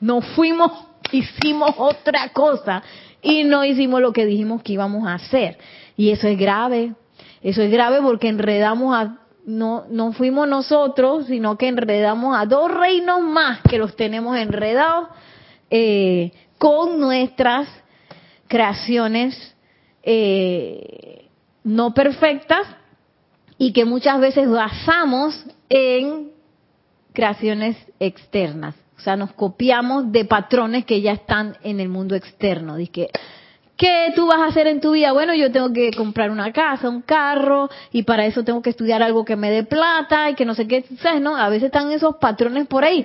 Nos fuimos, hicimos otra cosa y no hicimos lo que dijimos que íbamos a hacer. Y eso es grave. Eso es grave porque enredamos a no, no fuimos nosotros, sino que enredamos a dos reinos más que los tenemos enredados eh, con nuestras creaciones eh, no perfectas y que muchas veces basamos en creaciones externas. O sea, nos copiamos de patrones que ya están en el mundo externo. Dice ¿Qué tú vas a hacer en tu vida? Bueno, yo tengo que comprar una casa, un carro, y para eso tengo que estudiar algo que me dé plata y que no sé qué, ¿sabes? No, a veces están esos patrones por ahí.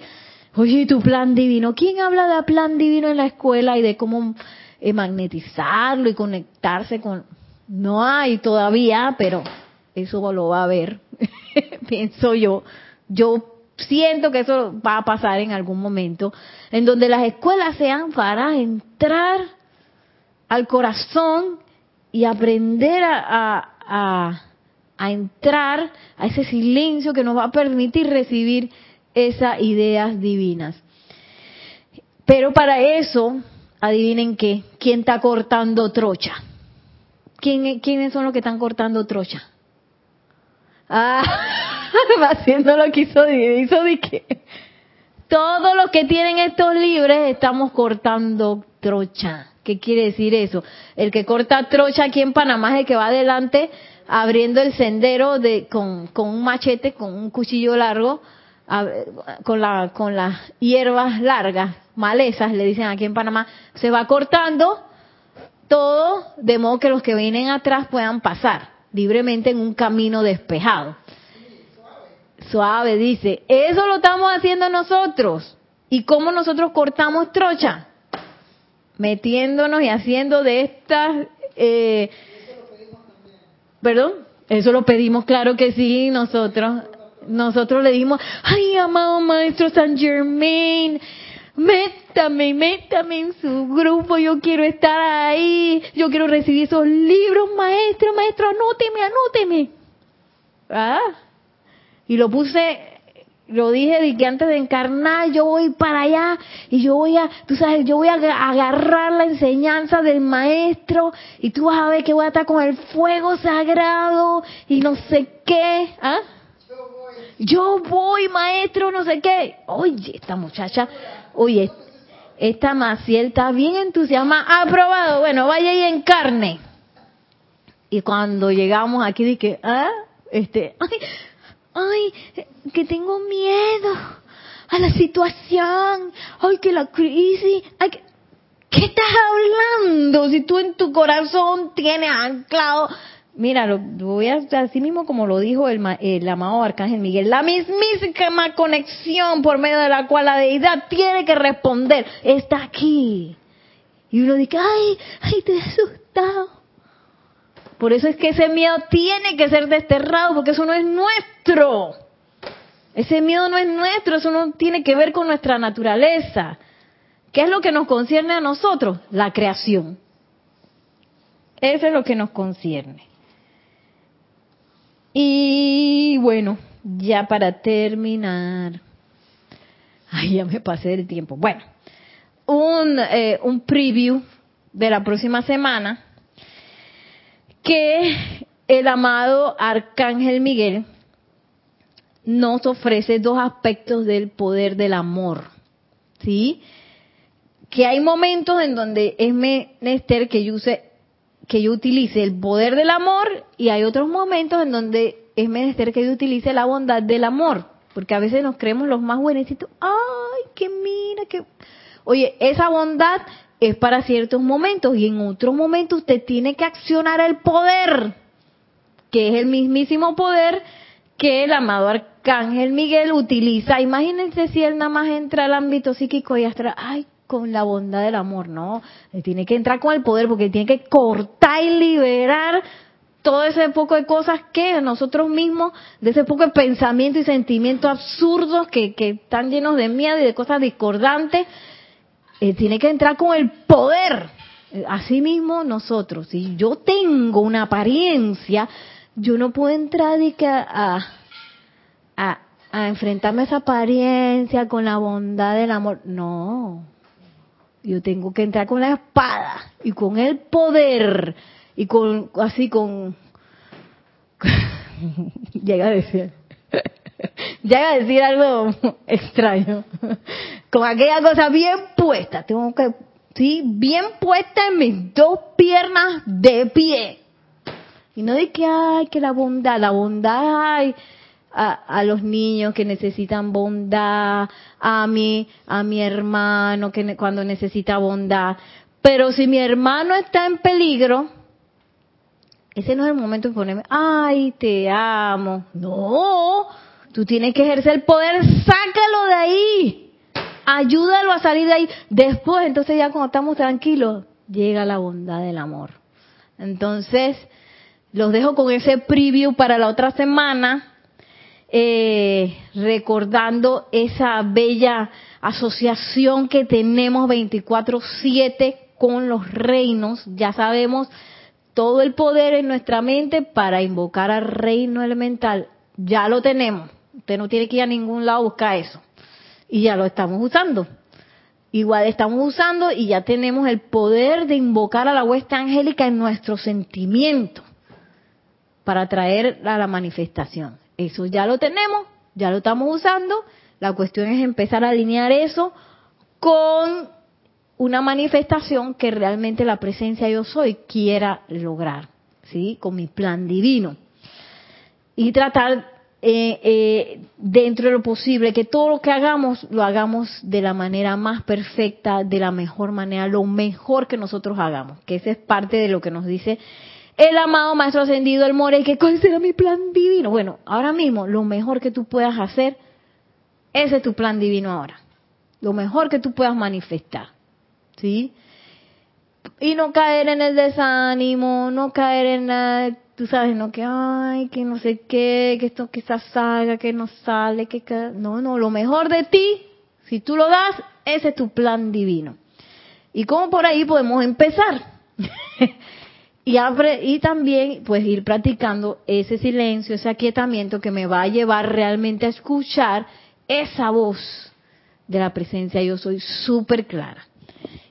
Oye, tu plan divino. ¿Quién habla de plan divino en la escuela y de cómo eh, magnetizarlo y conectarse con... No hay todavía, pero eso lo va a ver, pienso yo. Yo siento que eso va a pasar en algún momento, en donde las escuelas sean para entrar al corazón y aprender a, a, entrar a ese silencio que nos va a permitir recibir esas ideas divinas. Pero para eso, adivinen qué, ¿quién está cortando trocha? ¿Quién, ¿Quiénes son los que están cortando trocha? Ah, haciendo lo que hizo, hizo de que todos los que tienen estos libros estamos cortando trocha. ¿Qué quiere decir eso? El que corta trocha aquí en Panamá es el que va adelante abriendo el sendero de, con, un machete, con un cuchillo largo, con, la, con las hierbas largas, malezas, le dicen aquí en Panamá, se va cortando todo de modo que los que vienen atrás puedan pasar libremente en un camino despejado. Suave, dice. Eso lo estamos haciendo nosotros. ¿Y cómo nosotros cortamos trocha? Metiéndonos y haciendo de estas... Eh, ¿Perdón? Eso lo pedimos, claro que sí, nosotros. Nosotros le dimos, ay, amado Maestro San Germain, métame, métame en su grupo, yo quiero estar ahí, yo quiero recibir esos libros, maestro, maestro, anóteme, anóteme. Ah, y lo puse lo dije de antes de encarnar yo voy para allá y yo voy a, tú sabes, yo voy a agarrar la enseñanza del maestro y tú vas a ver que voy a estar con el fuego sagrado y no sé qué. ¿Ah? Yo voy, maestro, no sé qué. Oye, esta muchacha, oye, esta Maciel está bien entusiasmada. Aprobado. Bueno, vaya y encarne. Y cuando llegamos aquí dije, ah, este, ay, ay, que tengo miedo a la situación, ay, que la crisis, ay, que... ¿qué estás hablando? Si tú en tu corazón tienes anclado, mira, lo voy a así mismo como lo dijo el, el amado Arcángel Miguel, la mismísima conexión por medio de la cual la deidad tiene que responder, está aquí. Y uno dice, ay, ay, te asustado. Por eso es que ese miedo tiene que ser desterrado, porque eso no es nuestro. Ese miedo no es nuestro, eso no tiene que ver con nuestra naturaleza. ¿Qué es lo que nos concierne a nosotros? La creación. Eso es lo que nos concierne. Y bueno, ya para terminar. Ay, ya me pasé el tiempo. Bueno, un, eh, un preview de la próxima semana que el amado Arcángel Miguel nos ofrece dos aspectos del poder del amor. ¿Sí? Que hay momentos en donde es menester que yo use que yo utilice el poder del amor y hay otros momentos en donde es menester que yo utilice la bondad del amor, porque a veces nos creemos los más buenecitos. Ay, que mira, que Oye, esa bondad es para ciertos momentos y en otros momentos usted tiene que accionar el poder, que es el mismísimo poder que el amado arcángel Miguel utiliza. Imagínense si él nada más entra al ámbito psíquico y hasta, ay, con la bondad del amor, no, él tiene que entrar con el poder porque tiene que cortar y liberar todo ese poco de cosas que nosotros mismos, de ese poco de pensamiento y sentimientos absurdos que, que están llenos de miedo y de cosas discordantes, eh, tiene que entrar con el poder. Eh, así mismo nosotros, si yo tengo una apariencia, yo no puedo entrar y que a, a, a enfrentarme a esa apariencia con la bondad del amor. No, yo tengo que entrar con la espada y con el poder y con así con llega a decir llega a decir algo extraño con aquella cosa bien puesta, tengo que, sí, bien puesta en mis dos piernas de pie. Y no de que, ay, que la bondad, la bondad, ay, a, los niños que necesitan bondad, a mi, a mi hermano que cuando necesita bondad. Pero si mi hermano está en peligro, ese no es el momento de ponerme, ay, te amo. No, tú tienes que ejercer el poder, sácalo de ahí ayúdalo a salir de ahí. Después, entonces ya cuando estamos tranquilos, llega la bondad del amor. Entonces, los dejo con ese preview para la otra semana, eh, recordando esa bella asociación que tenemos 24/7 con los reinos. Ya sabemos todo el poder en nuestra mente para invocar al reino elemental. Ya lo tenemos. Usted no tiene que ir a ningún lado a buscar eso y ya lo estamos usando. Igual estamos usando y ya tenemos el poder de invocar a la hueste angélica en nuestro sentimiento para traer a la manifestación. Eso ya lo tenemos, ya lo estamos usando. La cuestión es empezar a alinear eso con una manifestación que realmente la presencia yo soy quiera lograr, ¿sí? Con mi plan divino. Y tratar eh, eh, dentro de lo posible, que todo lo que hagamos lo hagamos de la manera más perfecta, de la mejor manera, lo mejor que nosotros hagamos, que esa es parte de lo que nos dice el amado Maestro Ascendido, el More, que cuál será mi plan divino. Bueno, ahora mismo, lo mejor que tú puedas hacer, ese es tu plan divino ahora. Lo mejor que tú puedas manifestar. ¿Sí? Y no caer en el desánimo, no caer en la tú sabes, no que, ay, que no sé qué, que esto quizás salga, que no sale, que, no, no, lo mejor de ti, si tú lo das, ese es tu plan divino. Y como por ahí podemos empezar. y, abre, y también, pues, ir practicando ese silencio, ese aquietamiento que me va a llevar realmente a escuchar esa voz de la presencia yo soy súper clara.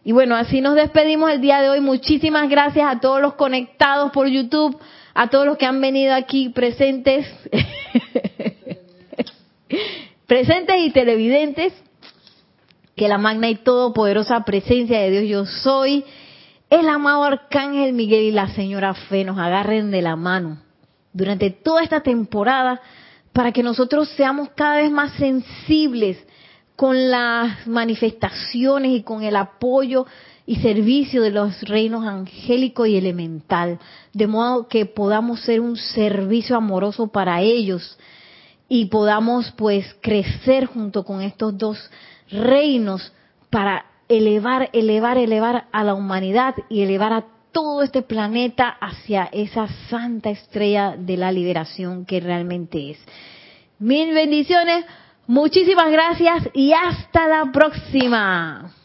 Y bueno, así nos despedimos el día de hoy. Muchísimas gracias a todos los conectados por YouTube, a todos los que han venido aquí presentes, presentes y televidentes, que la magna y todopoderosa presencia de Dios yo soy, el amado Arcángel Miguel y la señora Fe nos agarren de la mano durante toda esta temporada para que nosotros seamos cada vez más sensibles con las manifestaciones y con el apoyo y servicio de los reinos angélico y elemental, de modo que podamos ser un servicio amoroso para ellos y podamos pues crecer junto con estos dos reinos para elevar, elevar, elevar a la humanidad y elevar a todo este planeta hacia esa santa estrella de la liberación que realmente es. Mil bendiciones, muchísimas gracias y hasta la próxima.